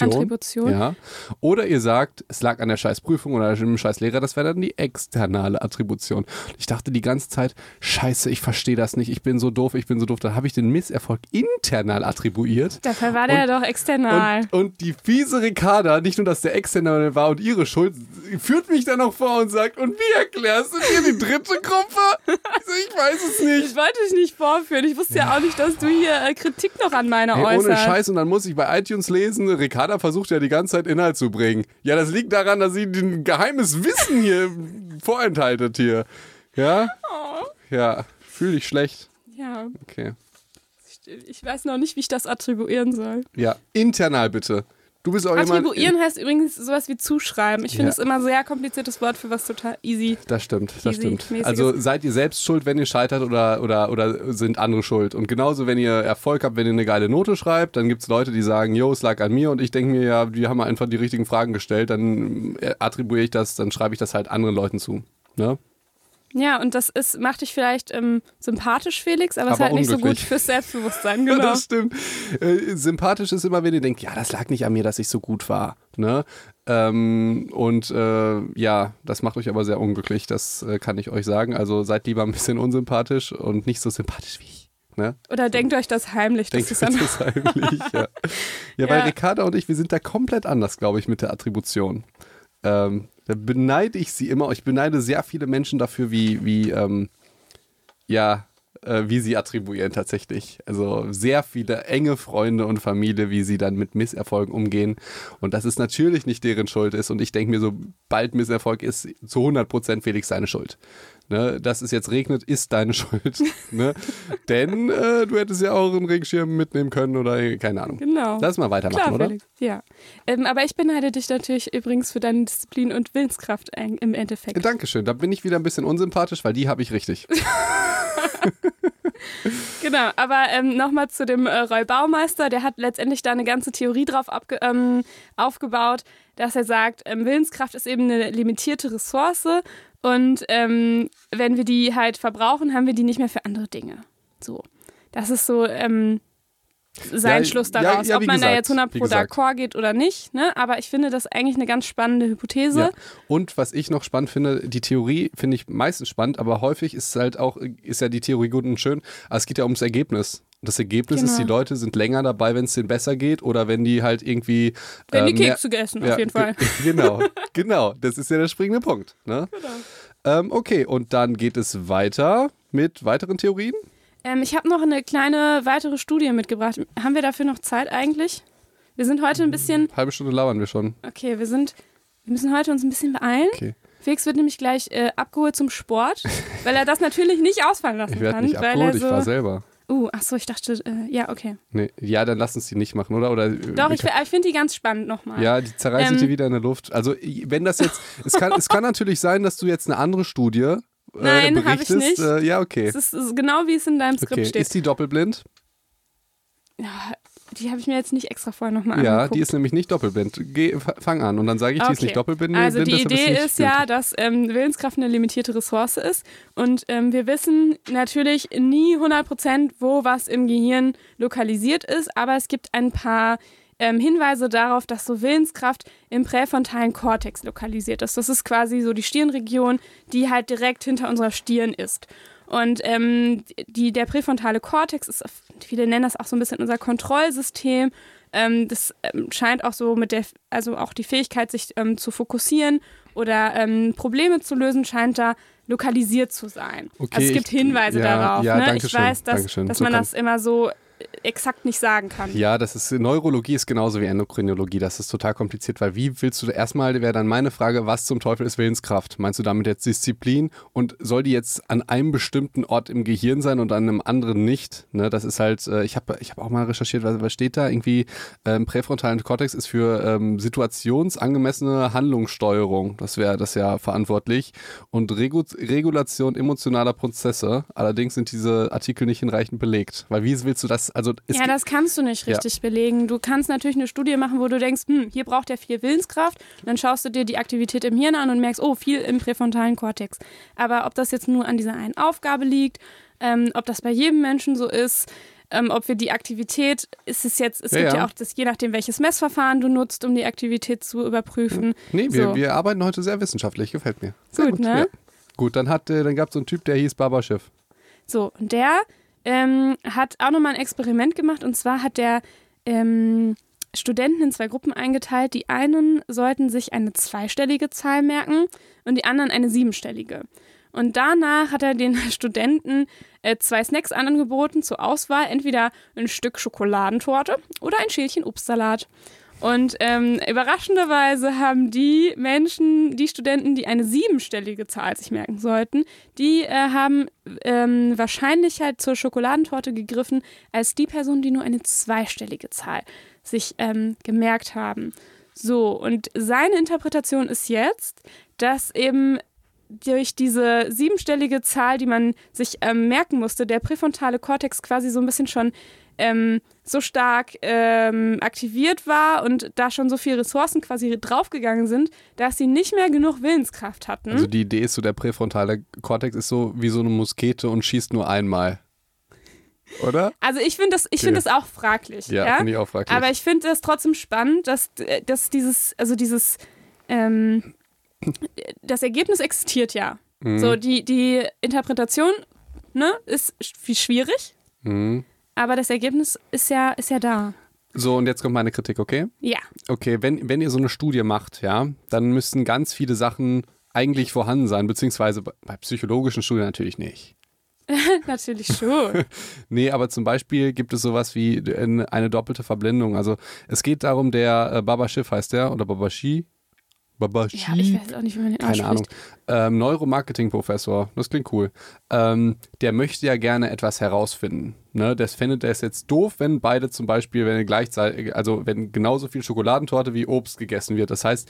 Attribution. Attribution. Ja. Oder ihr sagt, es lag an der Scheißprüfung oder dem Scheißlehrer, das wäre dann die externe Attribution. Ich dachte die ganze Zeit, scheiße, ich verstehe das nicht, ich bin so doof, ich bin so doof. Dann habe ich den Misserfolg internal attribuiert. Dafür war der und, ja doch external. Und, und, die fiese Ricarda, nicht nur, dass der external war und ihre Schuld, führt mich dann noch vor und sagt, und wie erklärst du dir die dritte Gruppe? Ich weiß es nicht. Ich wollte dich nicht vorführen. Ich wusste ja, ja auch nicht, dass du hier äh, Kritik noch an meiner hey, äußerst. Ohne Scheiß. Und dann muss ich bei iTunes lesen, Ricarda versucht ja die ganze Zeit Inhalt zu bringen. Ja, das liegt daran, dass sie ein geheimes Wissen hier vorenthaltet hier. Ja? Oh. Ja, fühle dich schlecht. Ja. Okay. Ich weiß noch nicht, wie ich das attribuieren soll. Ja, internal bitte. Du bist auch Attribuieren jemand, heißt übrigens sowas wie zuschreiben. Ich finde es ja. immer ein sehr kompliziertes Wort für was total easy. Das stimmt, das stimmt. Also seid ihr selbst schuld, wenn ihr scheitert oder, oder, oder sind andere schuld? Und genauso, wenn ihr Erfolg habt, wenn ihr eine geile Note schreibt, dann gibt es Leute, die sagen, yo, es lag an mir und ich denke mir, ja, die haben einfach die richtigen Fragen gestellt, dann äh, attribuiere ich das, dann schreibe ich das halt anderen Leuten zu. Ne? Ja, und das ist, macht dich vielleicht ähm, sympathisch, Felix, aber, aber ist halt nicht so gut fürs Selbstbewusstsein, genau. [laughs] das stimmt. Äh, sympathisch ist immer, wenn ihr denkt, ja, das lag nicht an mir, dass ich so gut war. Ne? Ähm, und äh, ja, das macht euch aber sehr unglücklich, das äh, kann ich euch sagen. Also seid lieber ein bisschen unsympathisch und nicht so sympathisch wie ich. Ne? Oder denkt euch das heimlich. Denkt euch das heimlich, ja. [laughs] ja. ja. weil Ricarda und ich, wir sind da komplett anders, glaube ich, mit der Attribution. Ähm, da beneide ich sie immer. Ich beneide sehr viele Menschen dafür, wie, wie, ähm, ja, äh, wie sie attribuieren tatsächlich. Also sehr viele enge Freunde und Familie, wie sie dann mit Misserfolgen umgehen. Und dass es natürlich nicht deren Schuld ist. Und ich denke mir, sobald Misserfolg ist, zu 100% Felix seine Schuld. Ne, dass es jetzt regnet, ist deine [laughs] Schuld. ne? Denn äh, du hättest ja auch einen Regenschirm mitnehmen können oder keine Ahnung. Genau. Lass mal weitermachen, Klar, oder? Felix. Ja. Ähm, aber ich beneide dich natürlich übrigens für deine Disziplin und Willenskraft im Endeffekt. Dankeschön. Da bin ich wieder ein bisschen unsympathisch, weil die habe ich richtig. [laughs] genau, aber ähm, nochmal zu dem äh, Roy Baumeister, der hat letztendlich da eine ganze Theorie drauf ähm, aufgebaut, dass er sagt, ähm, Willenskraft ist eben eine limitierte Ressource und ähm, wenn wir die halt verbrauchen, haben wir die nicht mehr für andere Dinge. So. Das ist so ähm, sein ja, Schluss daraus. Ja, ja, Ob man gesagt, da jetzt 100 pro d'accord geht oder nicht. Ne? Aber ich finde das eigentlich eine ganz spannende Hypothese. Und was ich noch spannend finde, die Theorie finde ich meistens spannend, aber häufig ist halt auch, ist ja die Theorie gut und schön, aber es geht ja ums Ergebnis. Das Ergebnis genau. ist, die Leute sind länger dabei, wenn es denen besser geht oder wenn die halt irgendwie. Wenn ähm, die Kekse gegessen, ja, auf jeden Fall. [laughs] Genau, genau. Das ist ja der springende Punkt. Ne? Genau. Ähm, okay, und dann geht es weiter mit weiteren Theorien. Ähm, ich habe noch eine kleine weitere Studie mitgebracht. Haben wir dafür noch Zeit eigentlich? Wir sind heute ein bisschen. Eine halbe Stunde labern wir schon. Okay, wir sind. Wir müssen heute uns ein bisschen beeilen. Okay. Felix wird nämlich gleich äh, abgeholt zum Sport, weil er das natürlich nicht ausfallen lassen ich kann. Nicht abgeholt, so ich war selber. Uh, ach so, ich dachte, äh, ja, okay. Nee, ja, dann lass uns die nicht machen, oder? oder äh, Doch, ich, ich finde die ganz spannend nochmal. Ja, die zerreißen ähm, dir wieder in der Luft. Also, wenn das jetzt, es kann, es kann natürlich sein, dass du jetzt eine andere Studie äh, Nein, habe ich nicht. Äh, ja, okay. Es ist, ist, genau wie es in deinem Skript okay. steht. Ist die doppelblind? Ja, die habe ich mir jetzt nicht extra vorher nochmal angeguckt. Ja, die ist nämlich nicht doppelblind. Geh, fang an und dann sage ich, okay. die ist nicht doppelblind. Also die Idee ist ja, dass ähm, Willenskraft eine limitierte Ressource ist und ähm, wir wissen natürlich nie 100% wo was im Gehirn lokalisiert ist, aber es gibt ein paar ähm, Hinweise darauf, dass so Willenskraft im präfrontalen Kortex lokalisiert ist. Das ist quasi so die Stirnregion, die halt direkt hinter unserer Stirn ist. Und ähm, die, der präfrontale Kortex ist, viele nennen das auch so ein bisschen unser Kontrollsystem. Ähm, das ähm, scheint auch so mit der, also auch die Fähigkeit, sich ähm, zu fokussieren oder ähm, Probleme zu lösen, scheint da lokalisiert zu sein. Okay, also es gibt Hinweise ich, ja, darauf. Ja, ne? Ich weiß, dass, dass so man das immer so exakt nicht sagen kann. Ja, das ist Neurologie ist genauso wie Endokrinologie. Das ist total kompliziert, weil wie willst du erstmal wäre dann meine Frage, was zum Teufel ist Willenskraft? Meinst du damit jetzt Disziplin und soll die jetzt an einem bestimmten Ort im Gehirn sein und an einem anderen nicht? Ne, das ist halt, äh, ich habe ich hab auch mal recherchiert, was, was steht da? Irgendwie ähm, präfrontalen Kortex ist für ähm, situationsangemessene Handlungssteuerung. Das wäre das ja verantwortlich und Regu Regulation emotionaler Prozesse. Allerdings sind diese Artikel nicht hinreichend belegt, weil wie willst du das also ja, das kannst du nicht richtig ja. belegen. Du kannst natürlich eine Studie machen, wo du denkst, hm, hier braucht er viel Willenskraft. Und dann schaust du dir die Aktivität im Hirn an und merkst, oh, viel im präfrontalen Kortex. Aber ob das jetzt nur an dieser einen Aufgabe liegt, ähm, ob das bei jedem Menschen so ist, ähm, ob wir die Aktivität, ist es jetzt, es ja, gibt ja. ja. auch das, je nachdem, welches Messverfahren du nutzt, um die Aktivität zu überprüfen. Nee, wir, so. wir arbeiten heute sehr wissenschaftlich, gefällt mir. Sehr gut, gut, ne? Ja. Gut, dann, hat, äh, dann gab es so einen Typ, der hieß Baba Schiff. So, und der ähm, hat auch nochmal ein Experiment gemacht und zwar hat der ähm, Studenten in zwei Gruppen eingeteilt. Die einen sollten sich eine zweistellige Zahl merken und die anderen eine siebenstellige. Und danach hat er den [laughs] Studenten äh, zwei Snacks angeboten zur Auswahl, entweder ein Stück Schokoladentorte oder ein Schälchen Obstsalat. Und ähm, überraschenderweise haben die Menschen, die Studenten, die eine siebenstellige Zahl sich merken sollten, die äh, haben ähm, wahrscheinlich halt zur Schokoladentorte gegriffen, als die Personen, die nur eine zweistellige Zahl sich ähm, gemerkt haben. So, und seine Interpretation ist jetzt, dass eben durch diese siebenstellige Zahl, die man sich ähm, merken musste, der präfrontale Kortex quasi so ein bisschen schon ähm, so stark ähm, aktiviert war und da schon so viele Ressourcen quasi draufgegangen sind, dass sie nicht mehr genug Willenskraft hatten. Also die Idee ist so, der präfrontale Kortex ist so wie so eine Muskete und schießt nur einmal. Oder? Also ich finde das, ich find das auch fraglich. Ja, ja? finde ich auch fraglich. Aber ich finde das trotzdem spannend, dass, dass dieses, also dieses, ähm, das Ergebnis existiert ja. Mhm. So, die, die Interpretation ne, ist wie schwierig, mhm. aber das Ergebnis ist ja, ist ja da. So, und jetzt kommt meine Kritik, okay? Ja. Okay, wenn, wenn ihr so eine Studie macht, ja, dann müssen ganz viele Sachen eigentlich vorhanden sein, beziehungsweise bei psychologischen Studien natürlich nicht. [laughs] Natürlich schon. [laughs] nee, aber zum Beispiel gibt es sowas wie eine doppelte Verblendung. Also es geht darum, der äh, Baba Schiff heißt der oder Baba Shi. Babashi. Ja, ich weiß auch nicht, wie man den Keine Ahnung. Ähm, Neuromarketing-Professor, das klingt cool. Ähm, der möchte ja gerne etwas herausfinden. Ne? Das findet er es jetzt doof, wenn beide zum Beispiel, wenn gleichzeitig, also wenn genauso viel Schokoladentorte wie Obst gegessen wird. Das heißt,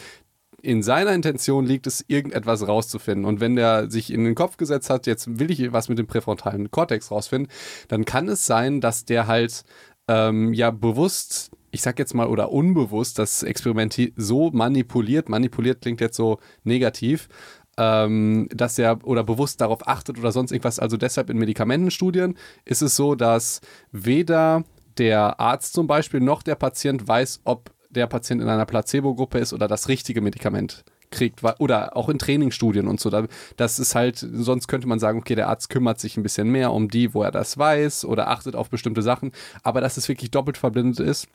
in seiner Intention liegt es, irgendetwas rauszufinden. Und wenn der sich in den Kopf gesetzt hat, jetzt will ich was mit dem präfrontalen Kortex rausfinden, dann kann es sein, dass der halt ähm, ja bewusst ich sag jetzt mal, oder unbewusst das Experiment so manipuliert, manipuliert klingt jetzt so negativ, ähm, dass er oder bewusst darauf achtet oder sonst irgendwas. Also deshalb in Medikamentenstudien ist es so, dass weder der Arzt zum Beispiel noch der Patient weiß, ob der Patient in einer Placebo-Gruppe ist oder das richtige Medikament kriegt oder auch in Trainingsstudien und so. Das ist halt, sonst könnte man sagen, okay, der Arzt kümmert sich ein bisschen mehr um die, wo er das weiß oder achtet auf bestimmte Sachen. Aber dass es wirklich doppelt verblindet ist,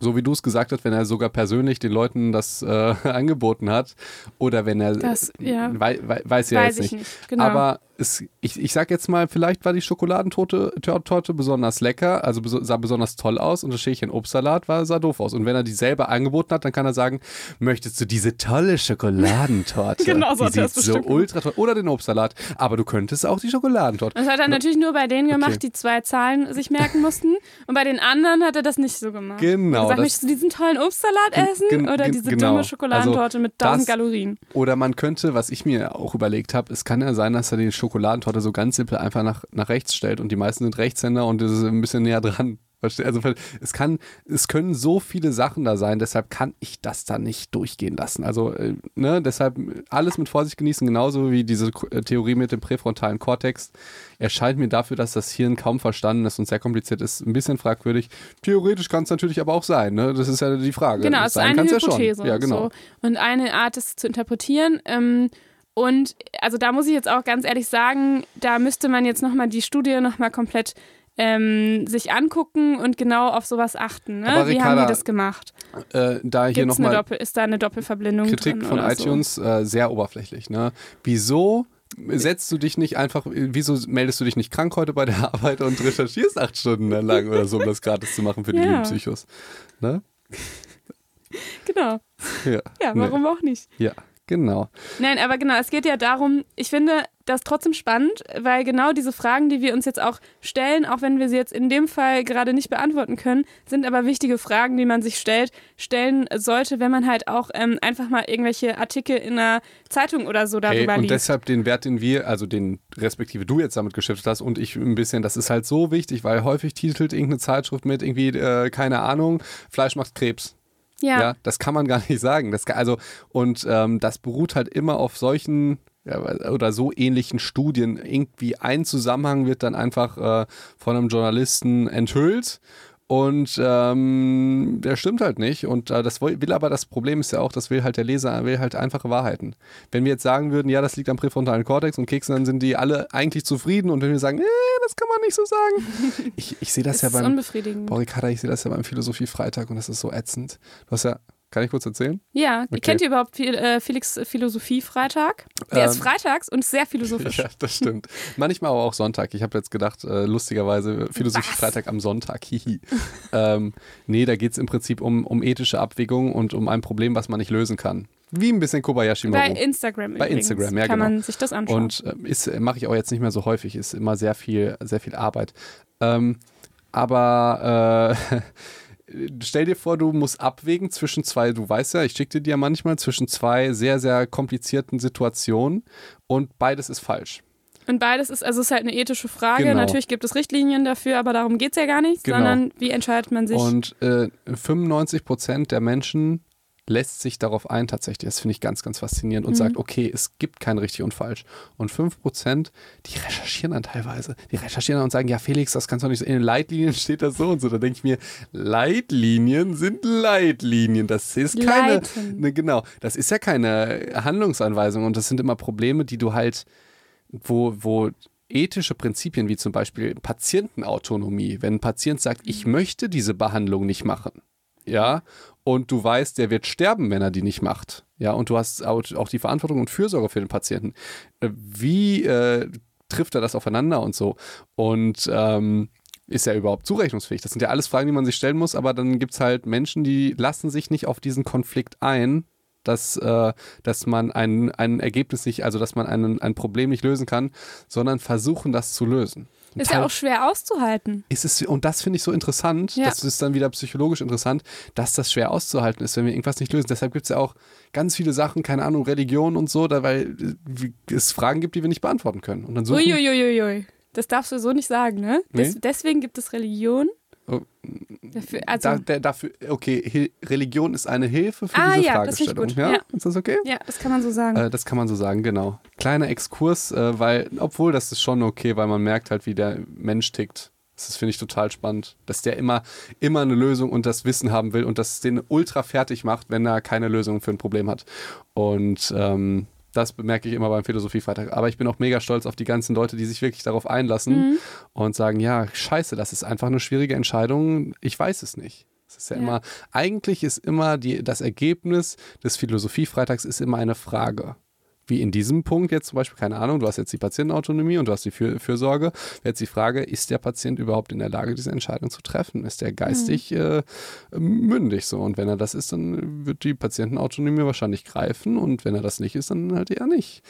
so wie du es gesagt hast, wenn er sogar persönlich den Leuten das äh, [laughs] angeboten hat oder wenn er das, ja. wei wei weiß ja weiß jetzt nicht. nicht. Genau. Aber es, ich, ich sag jetzt mal, vielleicht war die Schokoladentorte Torte besonders lecker, also sah besonders toll aus und das Schälchen Obstsalat war, sah doof aus. Und wenn er die selber angeboten hat, dann kann er sagen, möchtest du diese tolle Schokoladentorte? [laughs] genau so die sieht so ultra toll. Oder den Obstsalat. Aber du könntest auch die Schokoladentorte. Das hat er natürlich nur bei denen gemacht, okay. die zwei Zahlen sich merken mussten. Und bei den anderen hat er das nicht so gemacht. Genau. Gesagt, möchtest du diesen tollen Obstsalat essen oder diese genau. dumme Schokoladentorte also mit 1000 das, Kalorien? Oder man könnte, was ich mir auch überlegt habe, es kann ja sein, dass er die Schokoladentorte Schokoladentorte so ganz simpel einfach nach, nach rechts stellt und die meisten sind Rechtshänder und das ist ein bisschen näher dran. [laughs] Also es kann, es können so viele Sachen da sein, deshalb kann ich das da nicht durchgehen lassen. Also, äh, ne, deshalb alles mit Vorsicht genießen, genauso wie diese äh, Theorie mit dem präfrontalen Kortex. Erscheint mir dafür, dass das Hirn kaum verstanden ist und sehr kompliziert ist, ein bisschen fragwürdig. Theoretisch kann es natürlich aber auch sein, ne? Das ist ja die Frage. Genau, es ist eine Hypothese. Ja, ja, genau. So. Und eine Art, es zu interpretieren. Ähm, und also da muss ich jetzt auch ganz ehrlich sagen, da müsste man jetzt nochmal die Studie nochmal komplett ähm, sich angucken und genau auf sowas achten. Ne? Ricarda, Wie haben die das gemacht? Äh, da hier noch mal ist da eine Doppelverblendung Kritik von iTunes so? äh, sehr oberflächlich. Ne? Wieso setzt du dich nicht einfach, wieso meldest du dich nicht krank heute bei der [laughs] Arbeit und recherchierst acht Stunden lang oder so, um das gratis zu machen für die ja. Psychos? Ne? [laughs] Genau. Ja, ja warum nee. auch nicht? Ja. Genau. Nein, aber genau, es geht ja darum, ich finde das trotzdem spannend, weil genau diese Fragen, die wir uns jetzt auch stellen, auch wenn wir sie jetzt in dem Fall gerade nicht beantworten können, sind aber wichtige Fragen, die man sich stellt, stellen sollte, wenn man halt auch ähm, einfach mal irgendwelche Artikel in einer Zeitung oder so darüber hey, und liest. Und deshalb den Wert, den wir, also den respektive du jetzt damit geschiftet hast und ich ein bisschen, das ist halt so wichtig, weil häufig titelt irgendeine Zeitschrift mit irgendwie, äh, keine Ahnung, Fleisch macht Krebs. Ja. ja. Das kann man gar nicht sagen. Das also, und ähm, das beruht halt immer auf solchen ja, oder so ähnlichen Studien irgendwie ein Zusammenhang wird dann einfach äh, von einem Journalisten enthüllt und ähm, der stimmt halt nicht. Und äh, das will, will, aber das Problem ist ja auch, das will halt der Leser, will halt einfache Wahrheiten. Wenn wir jetzt sagen würden, ja, das liegt am präfrontalen Kortex und Keksen, dann sind die alle eigentlich zufrieden. Und wenn wir sagen, äh, das kann man nicht so sagen. [laughs] Ich, ich sehe das, ja beim. Unbefriedigend. Borikada, ich sehe das ja beim Philosophie Freitag und das ist so ätzend. Du hast ja kann ich kurz erzählen? Ja, okay. kennt ihr überhaupt äh, Felix Philosophie-Freitag? Der ähm, ist freitags und sehr philosophisch. [laughs] Ja, das stimmt. Manchmal aber auch Sonntag. Ich habe jetzt gedacht, äh, lustigerweise Philosophie-Freitag am Sonntag. [laughs] Hihi. ähm, nee, da geht es im Prinzip um, um ethische Abwägungen und um ein Problem, was man nicht lösen kann. Wie ein bisschen Kobayashi Maru. Bei Instagram Bei übrigens. Instagram, ja Kann genau. man sich das anschauen. Und äh, mache ich auch jetzt nicht mehr so häufig. Ist immer sehr viel, sehr viel Arbeit. Ähm, aber äh, [laughs] stell dir vor, du musst abwägen zwischen zwei, du weißt ja, ich schicke dir ja manchmal zwischen zwei sehr, sehr komplizierten Situationen und beides ist falsch. Und beides ist, also es ist halt eine ethische Frage. Genau. Natürlich gibt es Richtlinien dafür, aber darum geht es ja gar nicht, genau. sondern wie entscheidet man sich? Und äh, 95 Prozent der Menschen lässt sich darauf ein tatsächlich. Das finde ich ganz, ganz faszinierend und mhm. sagt, okay, es gibt kein richtig und falsch. Und 5%, die recherchieren dann teilweise. Die recherchieren dann und sagen, ja, Felix, das kannst du nicht so. In den Leitlinien steht das so und so. Da denke ich mir, Leitlinien sind Leitlinien. Das ist keine, ne, genau, das ist ja keine Handlungsanweisung und das sind immer Probleme, die du halt, wo, wo ethische Prinzipien wie zum Beispiel Patientenautonomie, wenn ein Patient sagt, ich möchte diese Behandlung nicht machen, ja, und du weißt, der wird sterben, wenn er die nicht macht. Ja, und du hast auch die Verantwortung und Fürsorge für den Patienten. Äh, wie äh, trifft er das aufeinander und so? Und ähm, ist er überhaupt zurechnungsfähig? Das sind ja alles Fragen, die man sich stellen muss, aber dann gibt es halt Menschen, die lassen sich nicht auf diesen Konflikt ein, dass, äh, dass man ein, ein Ergebnis nicht, also dass man einen, ein Problem nicht lösen kann, sondern versuchen, das zu lösen. Ist ja auch schwer auszuhalten. Ist es, und das finde ich so interessant, ja. das ist dann wieder psychologisch interessant, dass das schwer auszuhalten ist, wenn wir irgendwas nicht lösen. Deshalb gibt es ja auch ganz viele Sachen, keine Ahnung, Religion und so, da, weil äh, es Fragen gibt, die wir nicht beantworten können. Und dann suchen, Uiuiuiui. Das darfst du so nicht sagen, ne? Nee? Des, deswegen gibt es Religion, dafür, also, da, der, dafür, okay, Religion ist eine Hilfe für ah, diese ja, Fragestellung. Das ja? ja? Ist das okay? Ja, das kann man so sagen. Äh, das kann man so sagen, genau. Kleiner Exkurs, äh, weil, obwohl das ist schon okay, weil man merkt halt, wie der Mensch tickt. Das finde ich total spannend, dass der immer, immer eine Lösung und das Wissen haben will und das den ultra fertig macht, wenn er keine Lösung für ein Problem hat. Und ähm, das bemerke ich immer beim Philosophiefreitag. Aber ich bin auch mega stolz auf die ganzen Leute, die sich wirklich darauf einlassen mhm. und sagen, ja, scheiße, das ist einfach eine schwierige Entscheidung. Ich weiß es nicht. Es ist ja, ja, immer, eigentlich ist immer die, das Ergebnis des Philosophiefreitags ist immer eine Frage wie in diesem Punkt jetzt zum Beispiel, keine Ahnung, du hast jetzt die Patientenautonomie und du hast die Für Fürsorge. Wäre jetzt die Frage, ist der Patient überhaupt in der Lage, diese Entscheidung zu treffen? Ist er geistig mhm. äh, mündig so? Und wenn er das ist, dann wird die Patientenautonomie wahrscheinlich greifen und wenn er das nicht ist, dann halt eher nicht.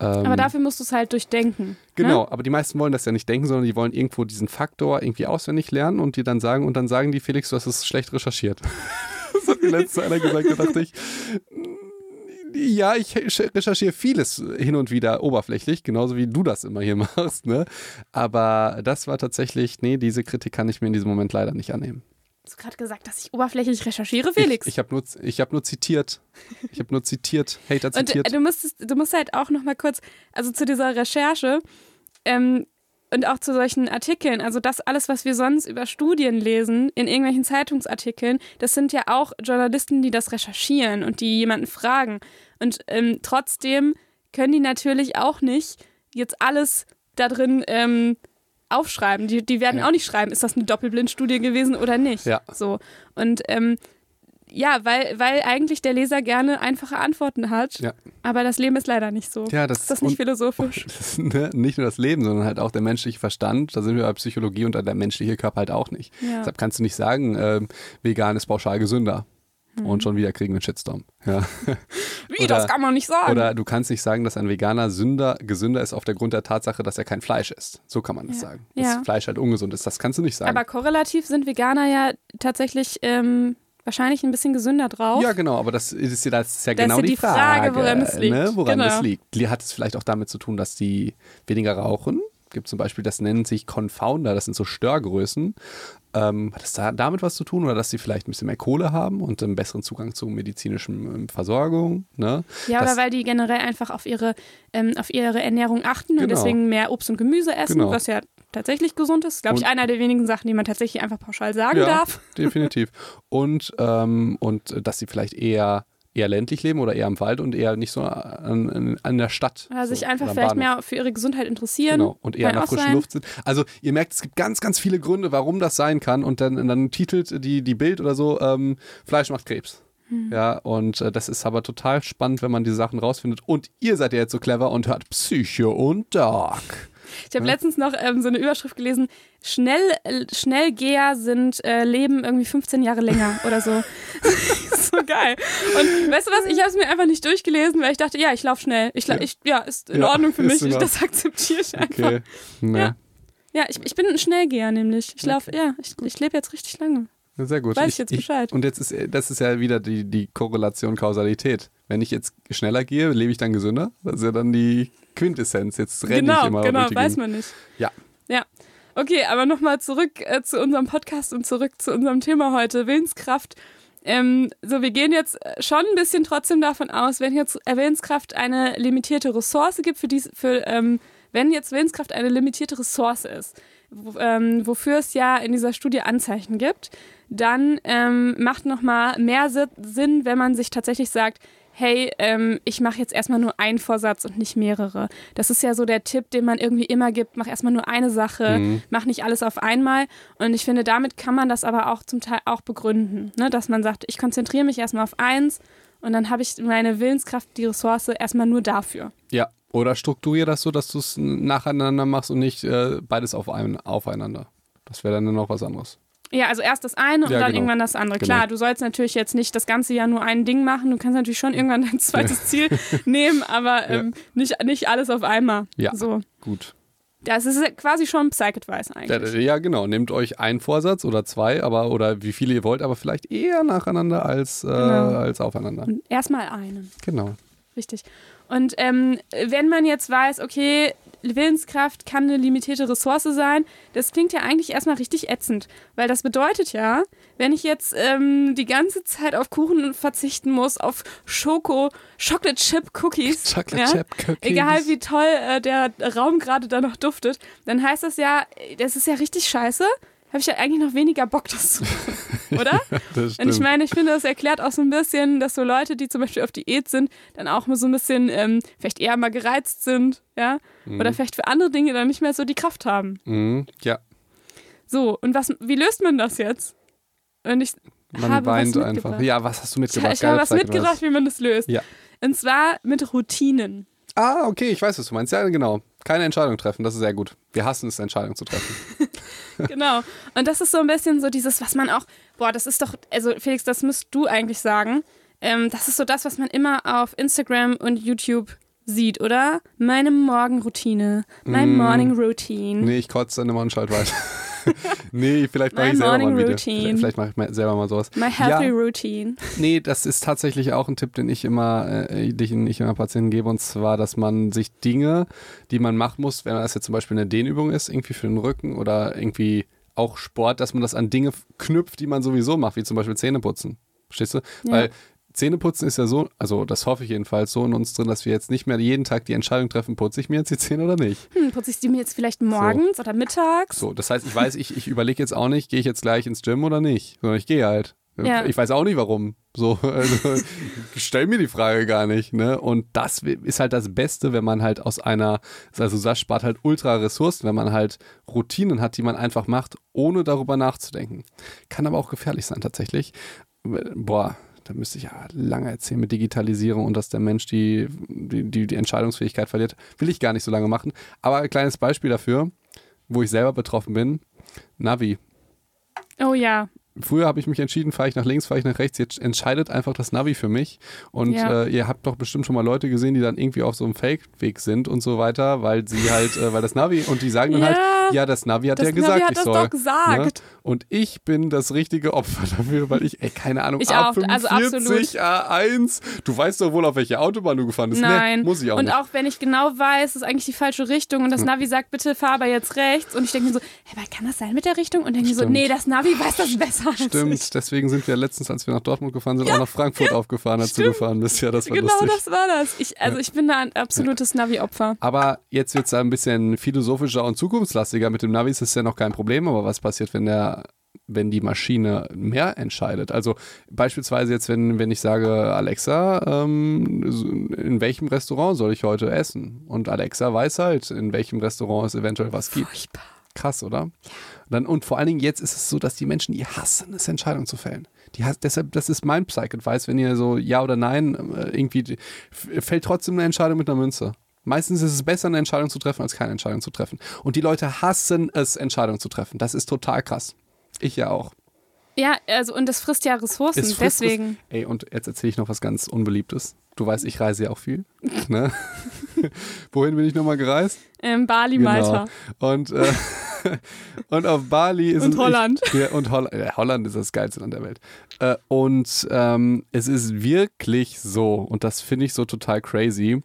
Ähm, aber dafür musst du es halt durchdenken. Ne? Genau, ne? aber die meisten wollen das ja nicht denken, sondern die wollen irgendwo diesen Faktor irgendwie auswendig lernen und die dann sagen, und dann sagen die, Felix, du hast es schlecht recherchiert. [laughs] das hat mir letzte einer gesagt, da dachte ich, ja, ich recherchiere vieles hin und wieder oberflächlich, genauso wie du das immer hier [laughs] machst, ne? Aber das war tatsächlich, nee, diese Kritik kann ich mir in diesem Moment leider nicht annehmen. Hast du gerade gesagt, dass ich oberflächlich recherchiere, Felix? Ich, ich habe nur, hab nur zitiert. Ich habe nur zitiert. Hater zitiert. Und, äh, du, musstest, du musst halt auch noch mal kurz, also zu dieser Recherche, ähm, und auch zu solchen Artikeln, also das alles, was wir sonst über Studien lesen, in irgendwelchen Zeitungsartikeln, das sind ja auch Journalisten, die das recherchieren und die jemanden fragen. Und ähm, trotzdem können die natürlich auch nicht jetzt alles da drin ähm, aufschreiben. Die, die werden ja. auch nicht schreiben, ist das eine Doppelblindstudie gewesen oder nicht. Ja. So. Und ähm, ja, weil, weil eigentlich der Leser gerne einfache Antworten hat. Ja. Aber das Leben ist leider nicht so. Ja, das, ist das nicht philosophisch? [laughs] Das, ne, nicht nur das Leben, sondern halt auch der menschliche Verstand. Da sind wir bei Psychologie und der menschliche Körper halt auch nicht. Ja. Deshalb kannst du nicht sagen, äh, vegan ist pauschal gesünder. Mhm. Und schon wieder kriegen wir einen Shitstorm. Ja. [laughs] Wie, oder, das kann man nicht sagen. Oder du kannst nicht sagen, dass ein Veganer Sünder, gesünder ist auf der Grund der Tatsache, dass er kein Fleisch isst. So kann man das ja. sagen. Dass. Fleisch halt ungesund ist. Das kannst du nicht sagen. Aber korrelativ sind Veganer ja tatsächlich ähm, wahrscheinlich ein bisschen gesünder drauf. Ja, genau, aber das ist, das ist ja das genau ist ja die, die Frage, Frage, woran es liegt. Ne? Woran genau. das liegt. Hat es vielleicht auch damit zu tun, dass die weniger rauchen? gibt zum Beispiel, das nennen sich Confounder, das sind so Störgrößen. Ähm, hat das da, damit was zu tun oder dass sie vielleicht ein bisschen mehr Kohle haben und einen besseren Zugang zu medizinischen ähm, Versorgung? Ne? Ja, das, oder weil die generell einfach auf ihre, ähm, auf ihre Ernährung achten genau. und deswegen mehr Obst und Gemüse essen, genau. was ja tatsächlich gesund ist. Glaube ich, einer der wenigen Sachen, die man tatsächlich einfach pauschal sagen ja, darf. [laughs] Definitiv. Und, ähm, und dass sie vielleicht eher eher ländlich leben oder eher im Wald und eher nicht so an, an der Stadt. Oder so, sich einfach vielleicht mehr für ihre Gesundheit interessieren. Genau, und eher nach frischen Luft sind. Also ihr merkt, es gibt ganz, ganz viele Gründe, warum das sein kann und dann, dann titelt die, die Bild oder so, ähm, Fleisch macht Krebs. Hm. Ja, und äh, das ist aber total spannend, wenn man diese Sachen rausfindet. Und ihr seid ja jetzt so clever und hört Psycho und Dark. Ich habe ja. letztens noch ähm, so eine Überschrift gelesen: Schnell, äh, Schnellgeher sind äh, leben irgendwie 15 Jahre länger oder so. [laughs] so geil. Und weißt du was? Ich habe es mir einfach nicht durchgelesen, weil ich dachte, ja, ich laufe schnell. Ich, ich, ja, ist in ja, Ordnung für mich. Ich, das akzeptiere ich einfach. Okay. Ja, ja ich, ich bin ein Schnellgeher nämlich. Ich laufe, ja, ich, ich lebe jetzt richtig lange. Sehr gut. Weiß ich, jetzt Bescheid. Ich, und jetzt ist das ist ja wieder die, die Korrelation Kausalität. Wenn ich jetzt schneller gehe, lebe ich dann gesünder? Das ist ja dann die Quintessenz. Jetzt renne genau, ich immer Genau, genau, weiß man nicht. Ja. Ja. Okay, aber nochmal zurück äh, zu unserem Podcast und zurück zu unserem Thema heute, Willenskraft. Ähm, so, wir gehen jetzt schon ein bisschen trotzdem davon aus, wenn jetzt Willenskraft eine limitierte Ressource gibt, für, dies, für ähm, wenn jetzt Willenskraft eine limitierte Ressource ist, ähm, wofür es ja in dieser Studie Anzeichen gibt, dann ähm, macht nochmal mehr Sinn, wenn man sich tatsächlich sagt, hey, ähm, ich mache jetzt erstmal nur einen Vorsatz und nicht mehrere. Das ist ja so der Tipp, den man irgendwie immer gibt, mach erstmal nur eine Sache, mhm. mach nicht alles auf einmal. Und ich finde, damit kann man das aber auch zum Teil auch begründen, ne? dass man sagt, ich konzentriere mich erstmal auf eins und dann habe ich meine Willenskraft, die Ressource erstmal nur dafür. Ja, oder strukturiere das so, dass du es nacheinander machst und nicht äh, beides auf ein, aufeinander. Das wäre dann noch was anderes. Ja, also erst das eine und ja, dann genau. irgendwann das andere. Genau. Klar, du sollst natürlich jetzt nicht das ganze Jahr nur ein Ding machen. Du kannst natürlich schon irgendwann dein [laughs] zweites Ziel nehmen, aber ähm, nicht, nicht alles auf einmal. Ja, so. gut. Das ist quasi schon Psych-Advice eigentlich. Ja, genau. Nehmt euch einen Vorsatz oder zwei, aber oder wie viele ihr wollt, aber vielleicht eher nacheinander als, äh, genau. als aufeinander. erstmal einen. Genau. Richtig. Und ähm, wenn man jetzt weiß, okay, Willenskraft kann eine limitierte Ressource sein. Das klingt ja eigentlich erstmal richtig ätzend, weil das bedeutet ja, wenn ich jetzt ähm, die ganze Zeit auf Kuchen verzichten muss, auf Schoko, Chocolate Chip Cookies, [laughs] Chocolate ja, Chip Cookies. egal wie toll äh, der Raum gerade da noch duftet, dann heißt das ja, das ist ja richtig scheiße habe ich ja eigentlich noch weniger Bock, das zu machen, [laughs] oder? und ich meine, ich finde, das erklärt auch so ein bisschen, dass so Leute, die zum Beispiel auf Diät sind, dann auch mal so ein bisschen ähm, vielleicht eher mal gereizt sind, ja, mhm. oder vielleicht für andere Dinge dann nicht mehr so die Kraft haben. Mhm. Ja. So, und was, wie löst man das jetzt? Und ich man habe weint einfach. Ja, was hast du mitgebracht? Ich, ich habe was mitgebracht, was. wie man das löst. Ja. Und zwar mit Routinen. Ah, okay, ich weiß, was du meinst. Ja, genau. Keine Entscheidung treffen, das ist sehr gut. Wir hassen es, Entscheidungen zu treffen. [laughs] genau. Und das ist so ein bisschen so dieses, was man auch, boah, das ist doch, also Felix, das müsst du eigentlich sagen. Ähm, das ist so das, was man immer auf Instagram und YouTube sieht, oder? Meine Morgenroutine, my mm. morning routine. Nee, ich kotze dann immer und schalte weiter. [laughs] [laughs] nee, vielleicht mache ich selber mal wieder. Routine. Vielleicht mache ich mal selber mal sowas. My healthy ja, routine. Nee, das ist tatsächlich auch ein Tipp, den ich immer, äh, den ich immer Patienten gebe, und zwar, dass man sich Dinge, die man machen muss, wenn das jetzt zum Beispiel eine Dehnübung ist, irgendwie für den Rücken oder irgendwie auch Sport, dass man das an Dinge knüpft, die man sowieso macht, wie zum Beispiel Zähneputzen. Verstehst du? Ja. Weil Zähneputzen ist ja so, also das hoffe ich jedenfalls, so in uns drin, dass wir jetzt nicht mehr jeden Tag die Entscheidung treffen, putze ich mir jetzt die Zähne oder nicht. Hm, putze ich die mir jetzt vielleicht morgens so. oder mittags? So, das heißt, ich weiß, ich, ich überlege jetzt auch nicht, gehe ich jetzt gleich ins Gym oder nicht, sondern ich gehe halt. Ja. Ich weiß auch nicht warum. So, [laughs] also, stell mir die Frage gar nicht, ne? Und das ist halt das Beste, wenn man halt aus einer, also das spart halt ultra Ressourcen, wenn man halt Routinen hat, die man einfach macht, ohne darüber nachzudenken. Kann aber auch gefährlich sein, tatsächlich. Boah, da müsste ich ja lange erzählen mit Digitalisierung und dass der Mensch die, die, die, Entscheidungsfähigkeit verliert. Will ich gar nicht so lange machen. Aber ein kleines Beispiel dafür, wo ich selber betroffen bin: Navi. Oh ja. Früher habe ich mich entschieden, fahre ich nach links, fahre ich nach rechts. Jetzt entscheidet einfach das Navi für mich. Und ja. äh, ihr habt doch bestimmt schon mal Leute gesehen, die dann irgendwie auf so einem Fake-Weg sind und so weiter, weil sie halt, äh, weil das Navi und die sagen dann halt, ja. halt, ja, das Navi hat das ja gesagt, Navi hat ich das soll. Doch gesagt. Ne? Und ich bin das richtige Opfer [laughs] dafür, weil ich, ey, keine Ahnung, ich A45, also A1, du weißt doch wohl, auf welche Autobahn du gefahren bist. Nein, nee, muss ich auch und nicht. auch wenn ich genau weiß, ist eigentlich die falsche Richtung und das Navi sagt, bitte fahr aber jetzt rechts und ich denke mir so, hey, kann das sein mit der Richtung? Und denke mir so, nee, das Navi weiß das besser Stimmt, deswegen sind wir letztens, als wir nach Dortmund gefahren sind, ja, auch nach Frankfurt ja, aufgefahren, als stimmt. du gefahren bist. Ja, das war genau lustig. das war das. Ich, also ich bin da ein absolutes Navi-Opfer. Aber jetzt wird es ein bisschen philosophischer und zukunftslastiger. Mit dem Navi ist es ja noch kein Problem, aber was passiert, wenn der wenn die Maschine mehr entscheidet. Also beispielsweise jetzt, wenn, wenn ich sage, Alexa, ähm, in welchem Restaurant soll ich heute essen? Und Alexa weiß halt, in welchem Restaurant es eventuell was gibt. Furchtbar. Krass, oder? Ja. Dann, und vor allen Dingen jetzt ist es so, dass die Menschen, die hassen es, Entscheidungen zu fällen. Die has, deshalb, das ist mein Psych-Advice, wenn ihr so Ja oder Nein, äh, irgendwie fällt trotzdem eine Entscheidung mit einer Münze. Meistens ist es besser, eine Entscheidung zu treffen, als keine Entscheidung zu treffen. Und die Leute hassen es, Entscheidungen zu treffen. Das ist total krass. Ich ja auch. Ja, also und das frisst ja Ressourcen, frisst deswegen. Ey, und jetzt erzähle ich noch was ganz Unbeliebtes. Du weißt, ich reise ja auch viel. [laughs] ne? [laughs] Wohin bin ich nochmal gereist? Ähm, Bali, genau. Malta. Und, äh, [laughs] [laughs] und auf Bali ist Und Holland. Ich, ja, und Holl ja, Holland ist das geilste Land der Welt. Äh, und ähm, es ist wirklich so, und das finde ich so total crazy,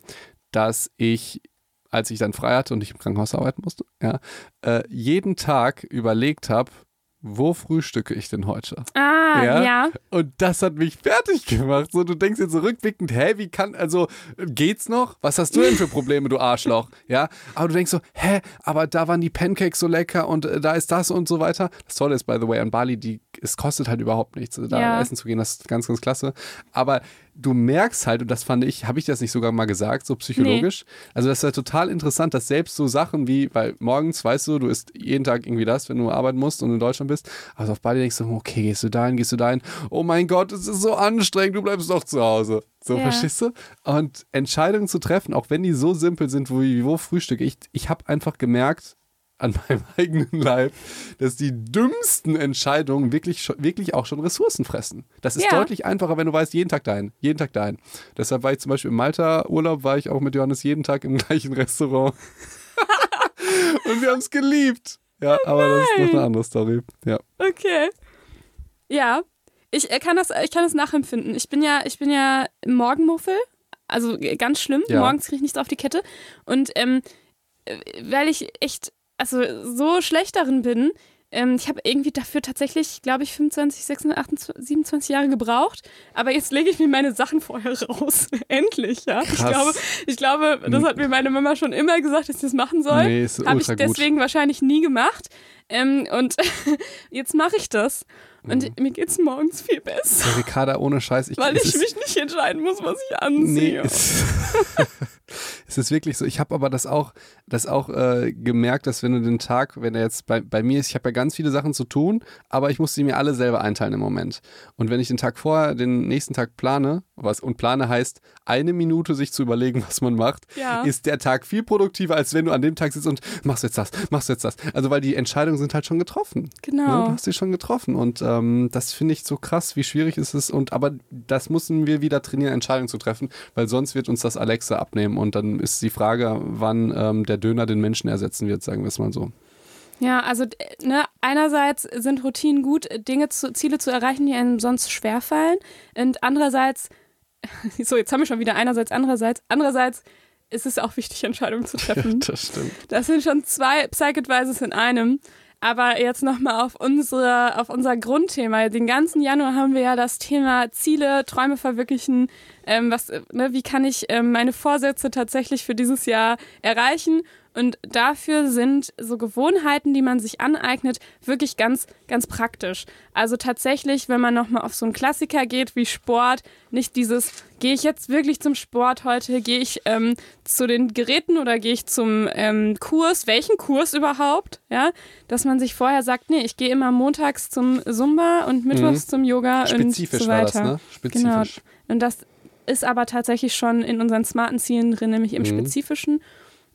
dass ich als ich dann frei hatte und ich im Krankenhaus arbeiten musste, ja, äh, jeden Tag überlegt habe, wo frühstücke ich denn heute? Ah, ja? ja. Und das hat mich fertig gemacht. So, du denkst jetzt zurückblickend, hä, wie kann, also, geht's noch? Was hast du denn für Probleme, du Arschloch? [laughs] Ja, aber du denkst so, hä, aber da waren die Pancakes so lecker und äh, da ist das und so weiter. Das Tolle ist, by the way, an Bali, die, es kostet halt überhaupt nichts, da ja. essen zu gehen, das ist ganz, ganz klasse. Aber du merkst halt, und das fand ich, habe ich das nicht sogar mal gesagt, so psychologisch? Nee. Also das ist ja total interessant, dass selbst so Sachen wie, weil morgens weißt du, du isst jeden Tag irgendwie das, wenn du arbeiten musst und in Deutschland bist, also auf beide denkst du, okay, gehst du dahin, gehst du dahin, oh mein Gott, es ist so anstrengend, du bleibst doch zu Hause. So, ja. verstehst du? Und Entscheidungen zu treffen, auch wenn die so simpel sind, wie wo Frühstück, ich, ich habe einfach gemerkt, an meinem [laughs] eigenen Leib, dass die dümmsten Entscheidungen wirklich, wirklich auch schon Ressourcen fressen. Das ist ja. deutlich einfacher, wenn du weißt, jeden Tag dahin, jeden Tag dahin. Deshalb war ich zum Beispiel im Malta-Urlaub, war ich auch mit Johannes jeden Tag im [laughs] gleichen Restaurant. [laughs] Und wir haben es geliebt. Ja, oh aber das ist noch eine andere Story. Ja. Okay. Ja, ich kann das, ich kann das nachempfinden. Ich bin ja, ich bin ja Morgenmuffel, also ganz schlimm. Ja. Morgens kriege ich nichts auf die Kette. Und ähm, weil ich echt also so schlecht darin bin. Ähm, ich habe irgendwie dafür tatsächlich, glaube ich, 25, 26, 28, 27 Jahre gebraucht. Aber jetzt lege ich mir meine Sachen vorher [laughs] raus. Endlich, ja. Krass. Ich glaube, ich glaube, das hat mir meine Mama schon immer gesagt, dass ich das machen soll. Nee, Habe ich deswegen gut. wahrscheinlich nie gemacht. Ähm, und [laughs] jetzt mache ich das. Und mhm. mir es morgens viel besser. Ja, Ricarda, ohne Scheiß. Ich, Weil ich mich nicht entscheiden muss, was ich ansehe. Nee, [laughs] es ist wirklich so. Ich habe aber das auch, das auch äh, gemerkt, dass wenn du den Tag, wenn er jetzt bei, bei mir ist, ich habe ja ganz viele Sachen zu tun, aber ich muss sie mir alle selber einteilen im Moment. Und wenn ich den Tag vorher, den nächsten Tag plane, was und plane heißt, eine Minute sich zu überlegen, [laughs] was man macht, ja. ist der Tag viel produktiver, als wenn du an dem Tag sitzt und machst jetzt das, machst jetzt das. Also weil die Entscheidungen sind halt schon getroffen. Genau. Ne? Du hast sie schon getroffen. Und ähm, das finde ich so krass, wie schwierig ist es. Und aber das müssen wir wieder trainieren, Entscheidungen zu treffen, weil sonst wird uns das Alexa abnehmen und dann ist die Frage, wann ähm, der Döner den Menschen ersetzen wird, sagen wir es mal so. Ja, also ne, einerseits sind Routinen gut, Dinge zu, Ziele zu erreichen, die einem sonst schwerfallen. Und andererseits, [laughs] so jetzt haben wir schon wieder einerseits, andererseits, andererseits ist es auch wichtig, Entscheidungen zu treffen. [laughs] Ja, das stimmt. Das sind schon zwei Psych-Advices in einem. Aber jetzt nochmal auf, auf unser Grundthema. Den ganzen Januar haben wir ja das Thema Ziele, Träume verwirklichen. Ähm, was, ne, wie kann ich ähm, meine Vorsätze tatsächlich für dieses Jahr erreichen? Und dafür sind so Gewohnheiten, die man sich aneignet, wirklich ganz, ganz praktisch. Also tatsächlich, wenn man nochmal auf so einen Klassiker geht wie Sport, nicht dieses, gehe ich jetzt wirklich zum Sport heute, gehe ich ähm, zu den Geräten oder gehe ich zum ähm, Kurs, welchen Kurs überhaupt, ja, dass man sich vorher sagt, nee, ich gehe immer montags zum Zumba und mittwochs mhm. zum Yoga Spezifisch und so weiter. War das, ne? Spezifisch. Genau. Und das ist aber tatsächlich schon in unseren smarten Zielen drin, nämlich im mhm. Spezifischen.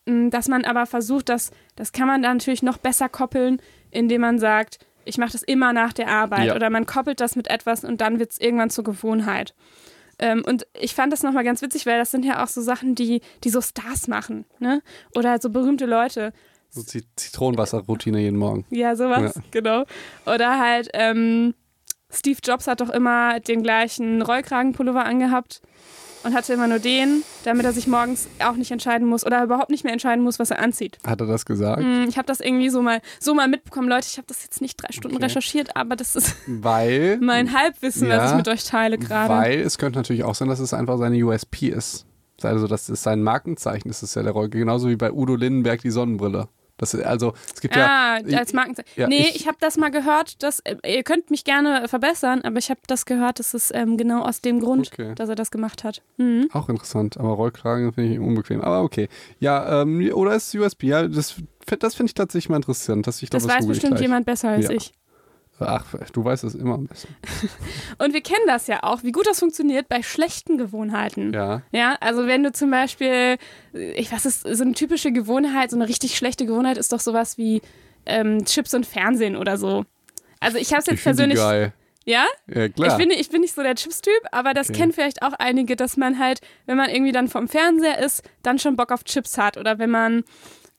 Mm, dass man aber versucht, dass, das kann man dann natürlich noch besser koppeln, indem man sagt, ich mache das immer nach der Arbeit ja. oder man koppelt das mit etwas und dann wird es irgendwann zur Gewohnheit. Ähm, und ich fand das nochmal ganz witzig, weil das sind ja auch so Sachen, die, die so Stars machen, ne? Oder so berühmte Leute. So Zitronenwasserroutine jeden Morgen. Ja, sowas, ja. genau. Oder halt, ähm, Steve Jobs hat doch immer den gleichen Rollkragenpullover angehabt und hatte immer nur den, damit er sich morgens auch nicht entscheiden muss oder überhaupt nicht mehr entscheiden muss, was er anzieht. Hat er das gesagt? Mm, ich habe das irgendwie so mal, so mal mitbekommen. Leute, ich habe das jetzt nicht drei Stunden okay. recherchiert, aber das ist weil, [laughs] mein Halbwissen, ja, was ich mit euch teile gerade. Weil es könnte natürlich auch sein, dass es einfach seine USP ist. Also das ist sein Markenzeichen, das ist ja der Roll. Genauso wie bei Udo Lindenberg die Sonnenbrille. Das, also, es gibt ah, ja. als Markenzeichen. Ja, nee, ich, ich habe das mal gehört, dass, äh, ihr könnt mich gerne verbessern, aber ich habe das gehört, dass es ähm, genau aus dem Grund, okay. dass er das gemacht hat. Mhm. Auch interessant, aber Rollkragen finde ich unbequem. Aber okay. Ja, ähm, oder ist USB? Ja, das, das finde ich tatsächlich mal interessant. Dass ich das weiß bestimmt jemand besser als ja. ich. Ach, du weißt es immer am besten. [laughs] Und wir kennen das ja auch, wie gut das funktioniert bei schlechten Gewohnheiten. Ja. Ja, also wenn du zum Beispiel, ich weiß, es so eine typische Gewohnheit, so eine richtig schlechte Gewohnheit ist doch sowas wie ähm, Chips und Fernsehen oder so. Also ich habe es jetzt persönlich. Geil. Ja? Ja, klar. Ich bin, ich bin nicht so der Chips-Typ, aber das okay. kennen vielleicht auch einige, dass man halt, wenn man irgendwie dann vom Fernseher ist, dann schon Bock auf Chips hat. Oder wenn man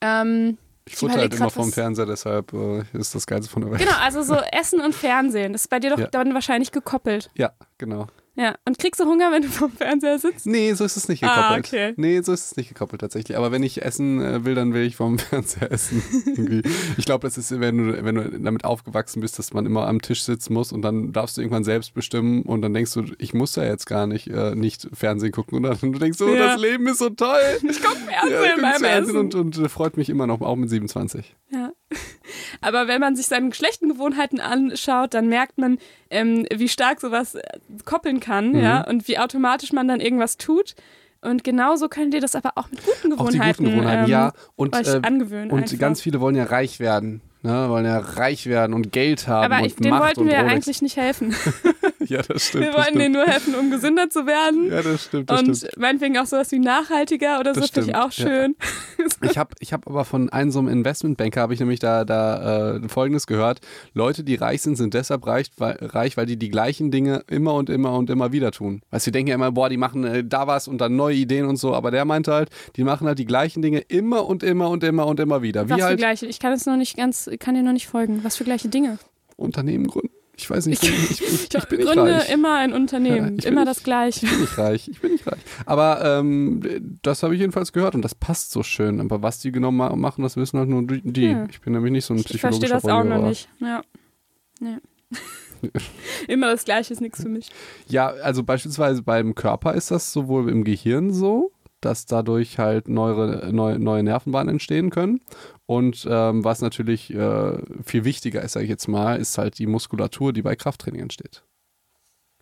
ähm, ich futter halt immer vom Fernseher, deshalb äh, ist das Geilste von der Welt. Genau, also so [laughs] Essen und Fernsehen. Das ist bei dir doch ja. dann wahrscheinlich gekoppelt. Ja, genau. Ja, und kriegst du Hunger, wenn du vom Fernseher sitzt? Nee, so ist es nicht gekoppelt. Ah, okay. Nee, so ist es nicht gekoppelt tatsächlich. Aber wenn ich essen äh, will, dann will ich vom [laughs] Fernseher essen. [laughs] ich glaube, das ist, wenn du, wenn du damit aufgewachsen bist, dass man immer am Tisch sitzen muss und dann darfst du irgendwann selbst bestimmen und dann denkst du, ich muss ja jetzt gar nicht, äh, nicht Fernsehen gucken. Und dann du denkst so, ja. das Leben ist so toll. Ich gucke Fernsehen ja, beim Fernsehen und, und, und freut mich immer noch, auch mit 27. Ja. [laughs] Aber wenn man sich seine schlechten Gewohnheiten anschaut, dann merkt man, ähm, wie stark sowas äh, koppeln kann, mhm. ja, und wie automatisch man dann irgendwas tut. Und genauso könnt ihr das aber auch mit guten Gewohnheiten, auch die guten Gewohnheiten ähm, ja. und, euch äh, angewöhnen. Und einfach. ganz viele wollen ja reich werden ne, wollen ja reich werden und Geld haben Aber und denen Macht wollten wir ja eigentlich nicht helfen. [laughs] [laughs] ja, das stimmt. Wir wollten denen nur helfen, um gesünder zu werden. Ja, das stimmt. Das und stimmt. meinetwegen auch sowas wie nachhaltiger oder das so, finde ich auch schön. Ja. Ich habe ich hab aber von einem so einem Investmentbanker, habe ich nämlich da, da äh, Folgendes gehört. Leute, die reich sind, sind deshalb reich weil, reich, weil die die gleichen Dinge immer und immer und immer wieder tun. Weißt du, die denken ja immer, boah, die machen äh, da was und dann neue Ideen und so. Aber der meinte halt, die machen halt die gleichen Dinge immer und immer und immer und immer wieder. Was wie halt, gleiche? Ich kann es noch nicht ganz, kann dir noch nicht folgen. Was für gleiche Dinge? Unternehmen gründen. Ich weiß nicht, ich, ich, ich, ich bin nicht reich. immer ein [laughs] Unternehmen, ja, immer nicht, das Gleiche. Ich bin nicht reich, ich bin nicht reich. Aber ähm, das habe ich jedenfalls gehört und das passt so schön. Aber was die genau machen, das wissen halt nur die. Ja. Ich bin nämlich nicht so ein psychologischer Ich verstehe das auch noch nicht. Ja. Nee. [laughs] immer das Gleiche ist nichts für mich. Ja, also beispielsweise beim Körper ist das sowohl im Gehirn so, dass dadurch halt neue, neue, neue Nervenbahnen entstehen können. Und ähm, was natürlich äh, viel wichtiger ist, sage ich jetzt mal, ist halt die Muskulatur, die bei Krafttraining entsteht.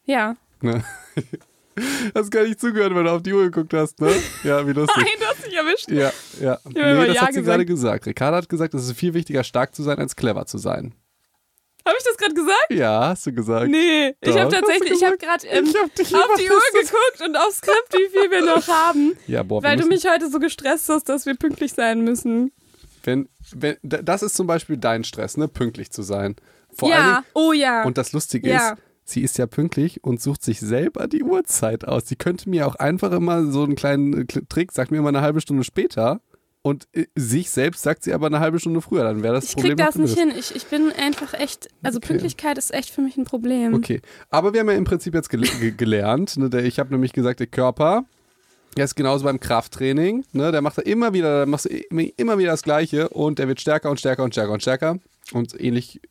Ja. Ne? [laughs] Hast gar nicht zugehört, wenn du auf die Uhr geguckt hast, ne? Ja, wie lustig. [laughs] Nein, du hast dich erwischt. Ja, ja. Nee, das ja hat sie gerade gesagt. Ricarda hat gesagt, es ist viel wichtiger, stark zu sein, als clever zu sein. Habe ich das gerade gesagt? Ja, hast du gesagt. Nee, Doch, ich habe tatsächlich, ich habe gerade ähm, hab auf die Uhr geguckt und aufs Skript, wie viel wir noch haben. [laughs] Ja, boah, weil du mich heute so gestresst hast, dass wir pünktlich sein müssen. Wenn, wenn, das ist zum Beispiel dein Stress, ne? Pünktlich zu sein. Vor ja, allem, oh ja. Und das Lustige ja. ist, sie ist ja pünktlich und sucht sich selber die Uhrzeit aus. Sie könnte mir auch einfach immer so einen kleinen Trick, sagt mir immer eine halbe Stunde später und äh, sich selbst sagt sie aber eine halbe Stunde früher, dann wäre das ich Problem. Ich krieg das nicht hin. Ich, ich bin einfach echt, also okay. Pünktlichkeit ist echt für mich ein Problem. Okay, aber wir haben ja im Prinzip jetzt gel gelernt. Ne, ich habe nämlich gesagt, der Körper, der ist genauso beim Krafttraining. Ne, der macht immer wieder, der macht immer wieder das Gleiche und der wird stärker und stärker und stärker und stärker. Und ähnlich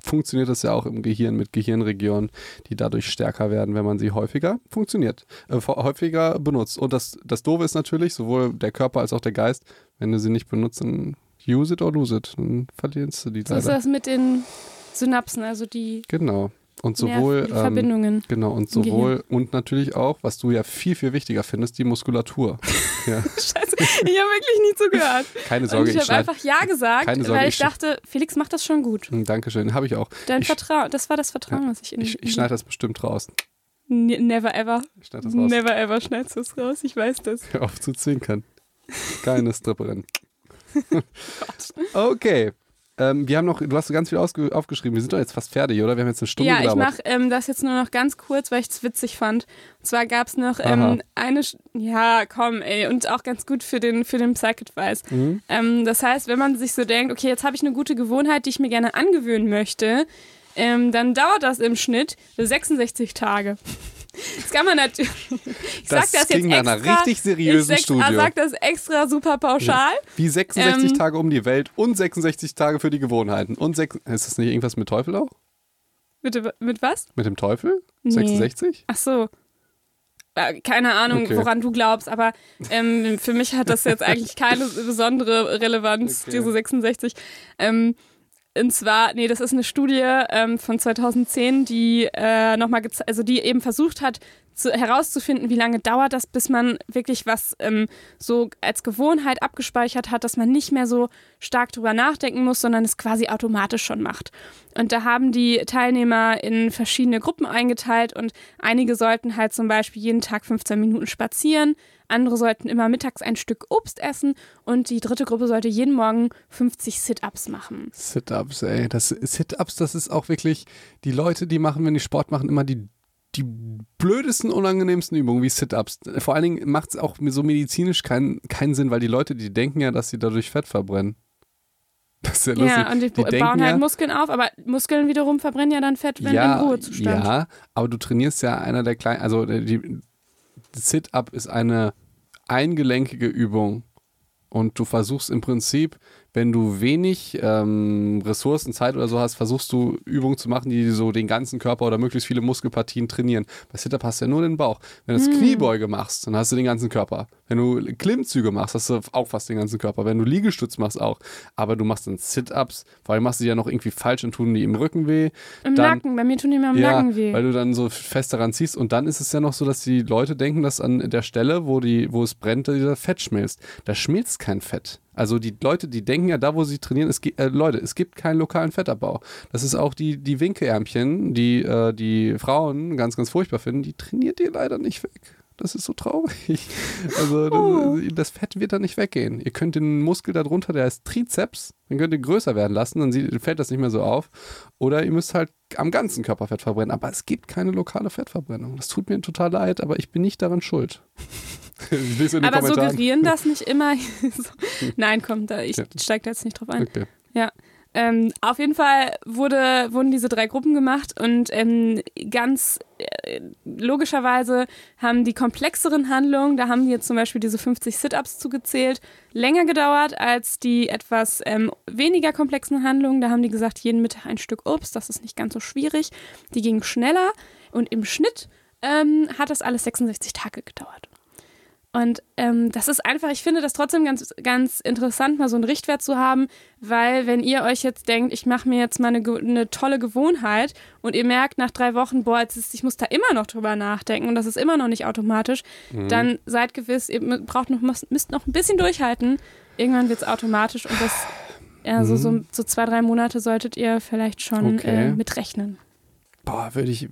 funktioniert das ja auch im Gehirn mit Gehirnregionen, die dadurch stärker werden, wenn man sie häufiger funktioniert, äh, häufiger benutzt. Und das, das Doofe ist natürlich, sowohl der Körper als auch der Geist, wenn du sie nicht benutzt, dann use it or lose it, dann verlierst du die leider. So ist das mit den Synapsen, also die. Genau. Und sowohl Verbindungen. Ähm, genau, und sowohl und natürlich auch, was du ja viel, viel wichtiger findest, die Muskulatur. [laughs] ja. Scheiße, ich habe wirklich nie zugehört. [laughs] Keine Sorge, und ich, ich habe einfach Ja gesagt, Sorge, weil ich, ich dachte, Felix macht das schon gut. Hm, Dankeschön, habe ich auch. Dein Vertrauen, das war das Vertrauen, ja, was ich in Ich, ich schneide das bestimmt raus. Never ever. Ich das raus. Never ever schneidest du es raus, ich weiß das. Hör auf zu zwinkern. Keine [laughs] Stripperin. okay. Ähm, wir haben noch, du hast ganz viel aufgeschrieben. Wir sind doch jetzt fast fertig, oder? Wir haben jetzt eine Stunde Ja, ich mache ähm, das jetzt nur noch ganz kurz, weil ich es witzig fand. Und zwar gab es noch ähm, eine, ja, komm, ey, und auch ganz gut für den, für den Psych-Advice. Mhm. Ähm, das heißt, wenn man sich so denkt, okay, jetzt habe ich eine gute Gewohnheit, die ich mir gerne angewöhnen möchte, ähm, dann dauert das im Schnitt 66 Tage. Das kann man natürlich. [laughs] Ich das sag das jetzt extra, einer richtig seriösen ich Studie. Ich sag das extra super pauschal. Wie 66 ähm, Tage um die Welt und 66 Tage für die Gewohnheiten. Und sechs, ist das nicht irgendwas mit Teufel auch? Mit, mit was? Mit dem Teufel? Nee. 66? Ach so. Äh, keine Ahnung, okay. woran du glaubst, aber ähm, für mich hat das jetzt [laughs] eigentlich keine besondere Relevanz, okay. diese 66. Ähm, und zwar, nee, das ist eine Studie ähm, von 2010, die äh, nochmal, also die eben versucht hat, zu, herauszufinden, wie lange dauert das, bis man wirklich was ähm, so als Gewohnheit abgespeichert hat, dass man nicht mehr so stark drüber nachdenken muss, sondern es quasi automatisch schon macht. Und da haben die Teilnehmer in verschiedene Gruppen eingeteilt und einige sollten halt zum Beispiel jeden Tag 15 Minuten spazieren, andere sollten immer mittags ein Stück Obst essen und die dritte Gruppe sollte jeden Morgen 50 Sit-Ups machen. Sit-Ups, ey. Das Sit-Ups, das ist auch wirklich die Leute, die machen, wenn die Sport machen, immer die die blödesten, unangenehmsten Übungen wie Sit-Ups. Vor allen Dingen macht es auch so medizinisch keinen keinen Sinn, weil die Leute, die denken ja, dass sie dadurch Fett verbrennen. [laughs] Das ist ja, lustig. ja und die, die bauen halt ja, Muskeln auf, aber Muskeln wiederum verbrennen ja dann Fett, wenn ja, im Ruhezustand. Ja, aber du trainierst ja einer der kleinen, also die, Sit-Up ist eine eingelenkige Übung. Und du versuchst im Prinzip wenn du wenig ähm, Ressourcen, Zeit oder so hast, versuchst du Übungen zu machen, die so den ganzen Körper oder möglichst viele Muskelpartien trainieren. Bei Sit-Up hast du ja nur den Bauch. Wenn du das mm. Kniebeuge machst, dann hast du den ganzen Körper. Wenn du Klimmzüge machst, hast du auch fast den ganzen Körper. Wenn du Liegestütz machst, auch. Aber du machst dann Sit-Ups, vor allem machst du die ja noch irgendwie falsch und tun die im Rücken weh. Im dann, Nacken, bei mir tun die immer im ja, Nacken weh. Weil du dann so fest daran ziehst. Und dann ist es ja noch so, dass die Leute denken, dass an der Stelle, wo, die, wo es brennt, dieser Fett schmilzt. Da schmilzt kein Fett. Also die Leute, die denken ja, da wo sie trainieren, es äh, Leute, es gibt keinen lokalen Fettabbau. Das ist auch die, die Winkeärmchen, die äh, die Frauen ganz, ganz furchtbar finden, die trainiert ihr leider nicht weg. Das ist so traurig. [laughs] Also oh. das, das, Fett wird da nicht weggehen. Ihr könnt den Muskel darunter, der heißt Trizeps, den könnt ihr größer werden lassen, dann sieht, fällt das nicht mehr so auf. Oder ihr müsst halt am ganzen Körper Fett verbrennen. Aber es gibt keine lokale Fettverbrennung. Das tut mir total leid, aber ich bin nicht daran schuld. [laughs] aber suggerieren das nicht [laughs] immer. Nein, komm, da, ich ja. steige da jetzt nicht drauf ein. Okay. Ja. Ähm, auf jeden Fall wurde, wurden diese drei Gruppen gemacht und ähm, ganz äh, logischerweise haben die komplexeren Handlungen, da haben die jetzt zum Beispiel diese 50 Sit-Ups zugezählt, länger gedauert als die etwas ähm, weniger komplexen Handlungen. Da haben die gesagt, jeden Mittag ein Stück Obst, das ist nicht ganz so schwierig. Die gingen schneller und im Schnitt ähm, hat das alles 66 Tage gedauert. Und ähm, das ist einfach, ich finde das trotzdem ganz, ganz interessant, mal so einen Richtwert zu haben, weil wenn ihr euch jetzt denkt, ich mache mir jetzt mal eine, eine, tolle Gewohnheit und ihr merkt nach drei Wochen, boah, jetzt ist, ich muss da immer noch drüber nachdenken und das ist immer noch nicht automatisch, mhm. dann seid gewiss, ihr braucht noch, müsst noch ein bisschen durchhalten. Irgendwann wird es automatisch und das, ja, so, so, mhm. so, zwei, drei Monate solltet ihr vielleicht schon okay. äh, mitrechnen. Boah, würde ich,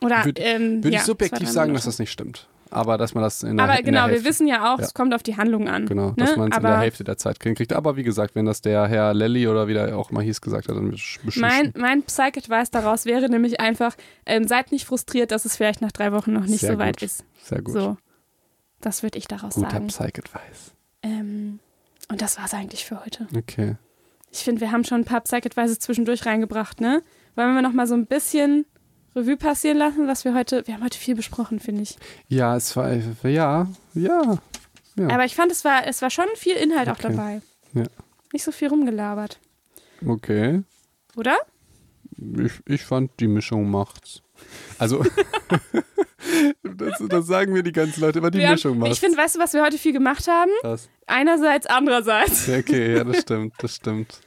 Oder, würd, ähm, würd ja, ich subjektiv sagen, dass das nicht stimmt aber dass man das in der Aber genau, wir wissen ja auch, ja. es kommt auf die Handlung an. Genau, ne? dass man es in der Hälfte der Zeit kriegt. Aber wie gesagt, wenn das der Herr Lelly oder wie der auch mal hieß gesagt hat, dann bestimmt. Mein, mein Psych-Advice daraus wäre nämlich einfach, ähm, seid nicht frustriert, dass es vielleicht nach drei Wochen noch nicht Sehr so weit ist. Sehr gut. So, das würde ich daraus Guter sagen. Guter Psych-Advice. Ähm, und das war es eigentlich für heute. Okay. Ich finde, wir haben schon ein paar Psych-Advices zwischendurch reingebracht, ne? Wollen wir noch mal so ein bisschen Revue passieren lassen, was wir heute, wir haben heute viel besprochen, finde ich. Ja, es war, ja, ja, ja. Aber ich fand, es war, es war schon viel Inhalt okay. auch dabei. Ja. Nicht so viel rumgelabert. Okay. Oder? Ich, ich fand, die Mischung macht's. Also, [laughs] das, das, sagen mir die ganzen Leute, immer die wir Mischung macht's. Ich finde, weißt du, was wir heute viel gemacht haben? Was? Einerseits, andererseits. Okay, ja, das [laughs] stimmt, das stimmt.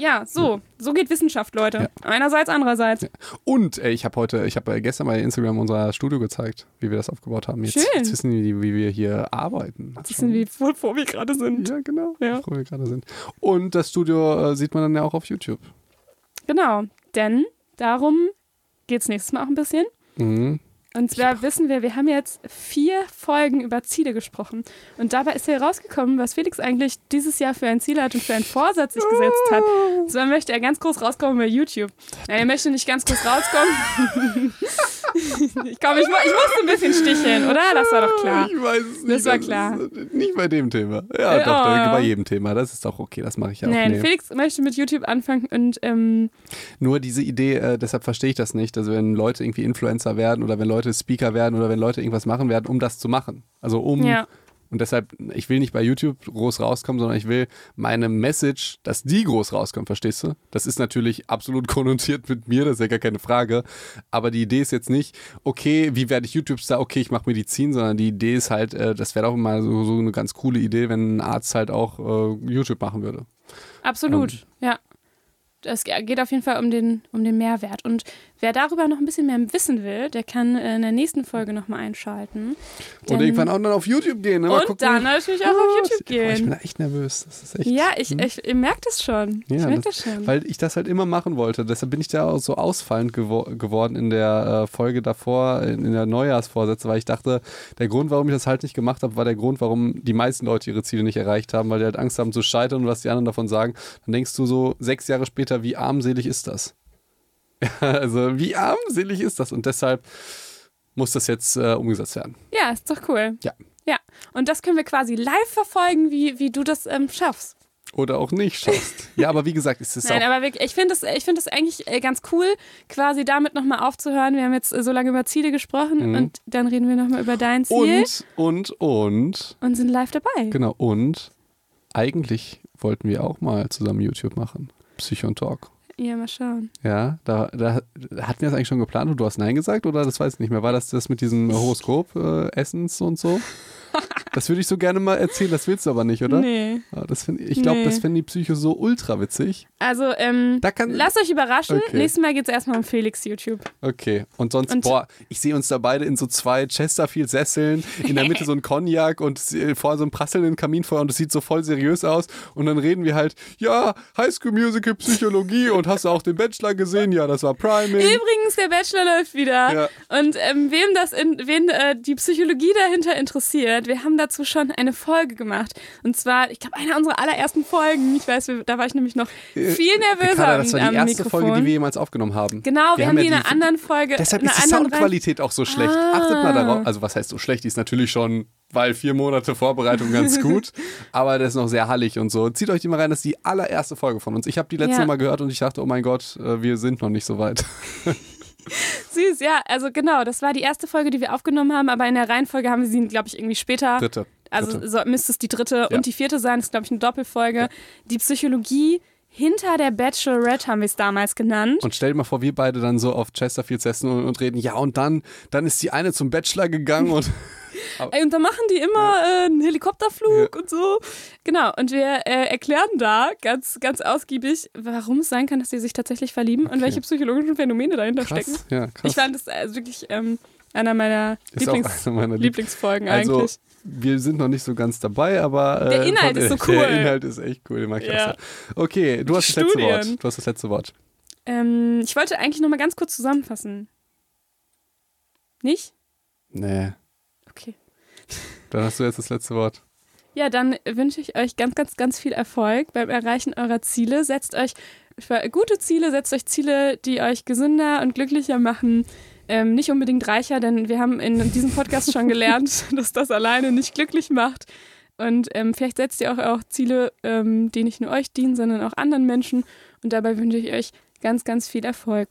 Ja, so. So geht Wissenschaft, Leute. Ja. Einerseits, andererseits. Ja. Und ey, ich habe heute, ich habe gestern bei Instagram unser Studio gezeigt, wie wir das aufgebaut haben. Jetzt, Schön. jetzt wissen wir, wie wir hier arbeiten. Jetzt wissen wir, froh wir gerade sind. Ja, genau. Ja. Froh wir gerade sind. Und das Studio äh, sieht man dann ja auch auf YouTube. Genau. Denn darum geht es nächstes Mal auch ein bisschen. Mhm. Und zwar wissen wir, wir haben jetzt vier Folgen über Ziele gesprochen. Und dabei ist herausgekommen, was Felix eigentlich dieses Jahr für ein Ziel hat und für einen Vorsatz sich gesetzt hat. Und zwar möchte er ganz groß rauskommen bei YouTube. Ja, er möchte nicht ganz groß rauskommen. [laughs] ich glaube, ich, ich musste ein bisschen sticheln, oder? Das war doch klar. Ich weiß es nicht. Das war klar. Nicht bei dem Thema. Ja, äh, doch, oh. bei jedem Thema. Das ist doch okay, das mache ich ja auch. Nein, nee. Felix möchte mit YouTube anfangen und. Ähm, Nur diese Idee, äh, deshalb verstehe ich das nicht. Also, wenn Leute irgendwie Influencer werden oder wenn Leute Leute Speaker werden oder wenn Leute irgendwas machen werden, um das zu machen. Also um. Ja. Und deshalb, ich will nicht bei YouTube groß rauskommen, sondern ich will meine Message, dass die groß rauskommt, verstehst du? Das ist natürlich absolut [laughs] konnotiert mit mir, das ist ja gar keine Frage. Aber die Idee ist jetzt nicht, okay, wie werde ich YouTube-Star? Okay, ich mache Medizin, sondern die Idee ist halt, äh, das wäre auch immer so, so, eine ganz coole Idee, wenn ein Arzt halt auch äh, YouTube machen würde. Absolut, ähm, ja es geht auf jeden Fall um den, um den Mehrwert. Und wer darüber noch ein bisschen mehr wissen will, der kann in der nächsten Folge nochmal einschalten. Und irgendwann auch dann auf YouTube gehen. Ne? und dann natürlich auch oh, auf YouTube gehen. Oh, ich bin da echt nervös. Das ist echt, ja, ich, hm? ich, ich merke das schon. Ja, ich merke das, das, schon. Weil ich das halt immer machen wollte. Deshalb bin ich da auch so ausfallend gewo geworden in der äh, Folge davor, in, in der Neujahrsvorsätze, weil ich dachte, der Grund, warum ich das halt nicht gemacht habe, war der Grund, warum die meisten Leute ihre Ziele nicht erreicht haben, weil die halt Angst haben zu scheitern und was die anderen davon sagen. Dann denkst du so sechs Jahre später, später, wie armselig ist das? [laughs] also, wie armselig ist das? Und deshalb muss das jetzt äh, umgesetzt werden. Ja, ist doch cool. Ja. Ja. Und das können wir quasi live verfolgen, wie, wie du das ähm, schaffst. Oder auch nicht schaffst. ja, aber wie gesagt, ist es Nein, aber wirklich, ich finde es find eigentlich äh, ganz cool, quasi damit nochmal aufzuhören. Wir haben jetzt äh, so lange über Ziele gesprochen mhm. und dann reden wir nochmal über dein Ziel. Und, und, und. Und sind live dabei. Genau, und eigentlich wollten wir auch mal zusammen YouTube machen. Psychon Talk. Ja, mal schauen. Ja, da, da hatten wir das eigentlich schon geplant und du hast Nein gesagt oder das weiß ich nicht mehr. War das das mit diesem Horoskop, äh, und so? Das würde ich so gerne mal erzählen, das willst du aber nicht, oder? Nee. Ja, das find, ich glaube, nee. das finden die Psycho so ultra witzig. Also, ähm, lasst euch überraschen. Okay. Nächstes Mal geht es erstmal um Felix YouTube. Okay. Und sonst, und boah, ich sehe uns da beide in so zwei Chesterfield-Sesseln, in der Mitte so ein Cognac und vor so einem prasselnden Kaminfeuer und es sieht so voll seriös aus. Und dann reden wir halt, ja, Highschool Musical Psychologie und hast du auch den Bachelor gesehen? Ja, das war Priming. Übrigens, der Bachelor läuft wieder. Ja. Und ähm, wem das in, wen äh, die Psychologie dahinter interessiert, wir haben dazu schon eine Folge gemacht. Und zwar, ich glaube, eine unserer allerersten Folgen. Ich weiß, da war ich nämlich noch äh, viel nervöser. Kada, das war die erste Mikrofon. Folge, die wir jemals aufgenommen haben. Genau, wir, wir haben, die in einer anderen Folge. Deshalb ist die Soundqualität auch so schlecht. Ah. Achtet mal darauf. Also, was heißt so schlecht? Die ist natürlich schon weil vier Monate Vorbereitung ganz [laughs] gut, aber das ist noch sehr hallig und so. Zieht euch die mal rein, das ist die allererste Folge von uns. Ich habe die letzte ja. Mal gehört und ich dachte, oh mein Gott, äh, wir sind noch nicht so weit. [laughs] Süß, ja, also genau, das war die erste Folge, die wir aufgenommen haben, aber in der Reihenfolge haben wir sie, glaube ich, irgendwie später. Dritte. Also so, müsste es die dritte ja. und die vierte sein, das ist, glaube ich, eine Doppelfolge. Ja. Die Psychologie hinter der Bachelorette haben wir es damals genannt. Und stell dir mal vor, wir beide dann so auf Chesterfields essen und, und reden, ja, und dann, dann ist die eine zum Bachelor gegangen und. [laughs] Ey, und da machen die immer äh, einen Helikopterflug und so. Genau, und wir äh, erklären da ganz, ganz ausgiebig, warum es sein kann, dass sie sich tatsächlich verlieben okay. und welche psychologischen Phänomene dahinter krass. stecken. Ja, krass. Ich fand das also wirklich ähm, einer meiner, Lieblings einer meiner Lieblingsfolgen also, eigentlich. Wir sind noch nicht so ganz dabei, aber. Äh, der Inhalt von, ist so [laughs] cool. Der Inhalt ist echt cool, den mag ich ja. auch so. Okay, du hast das letzte Wort. Du hast das letzte Wort. Ähm, ich wollte eigentlich noch mal ganz kurz zusammenfassen. Nicht? Nee. Dann hast du jetzt das letzte Wort. Ja, dann wünsche ich euch ganz, ganz, ganz viel Erfolg beim Erreichen eurer Ziele. Setzt euch gute Ziele, setzt euch Ziele, die euch gesünder und glücklicher machen. Ähm, nicht unbedingt reicher, denn wir haben in diesem Podcast schon gelernt, [laughs] [laughs] dass das alleine nicht glücklich macht. Und ähm, vielleicht setzt ihr auch, auch Ziele, ähm, die nicht nur euch dienen, sondern auch anderen Menschen. Und dabei wünsche ich euch ganz, ganz viel Erfolg.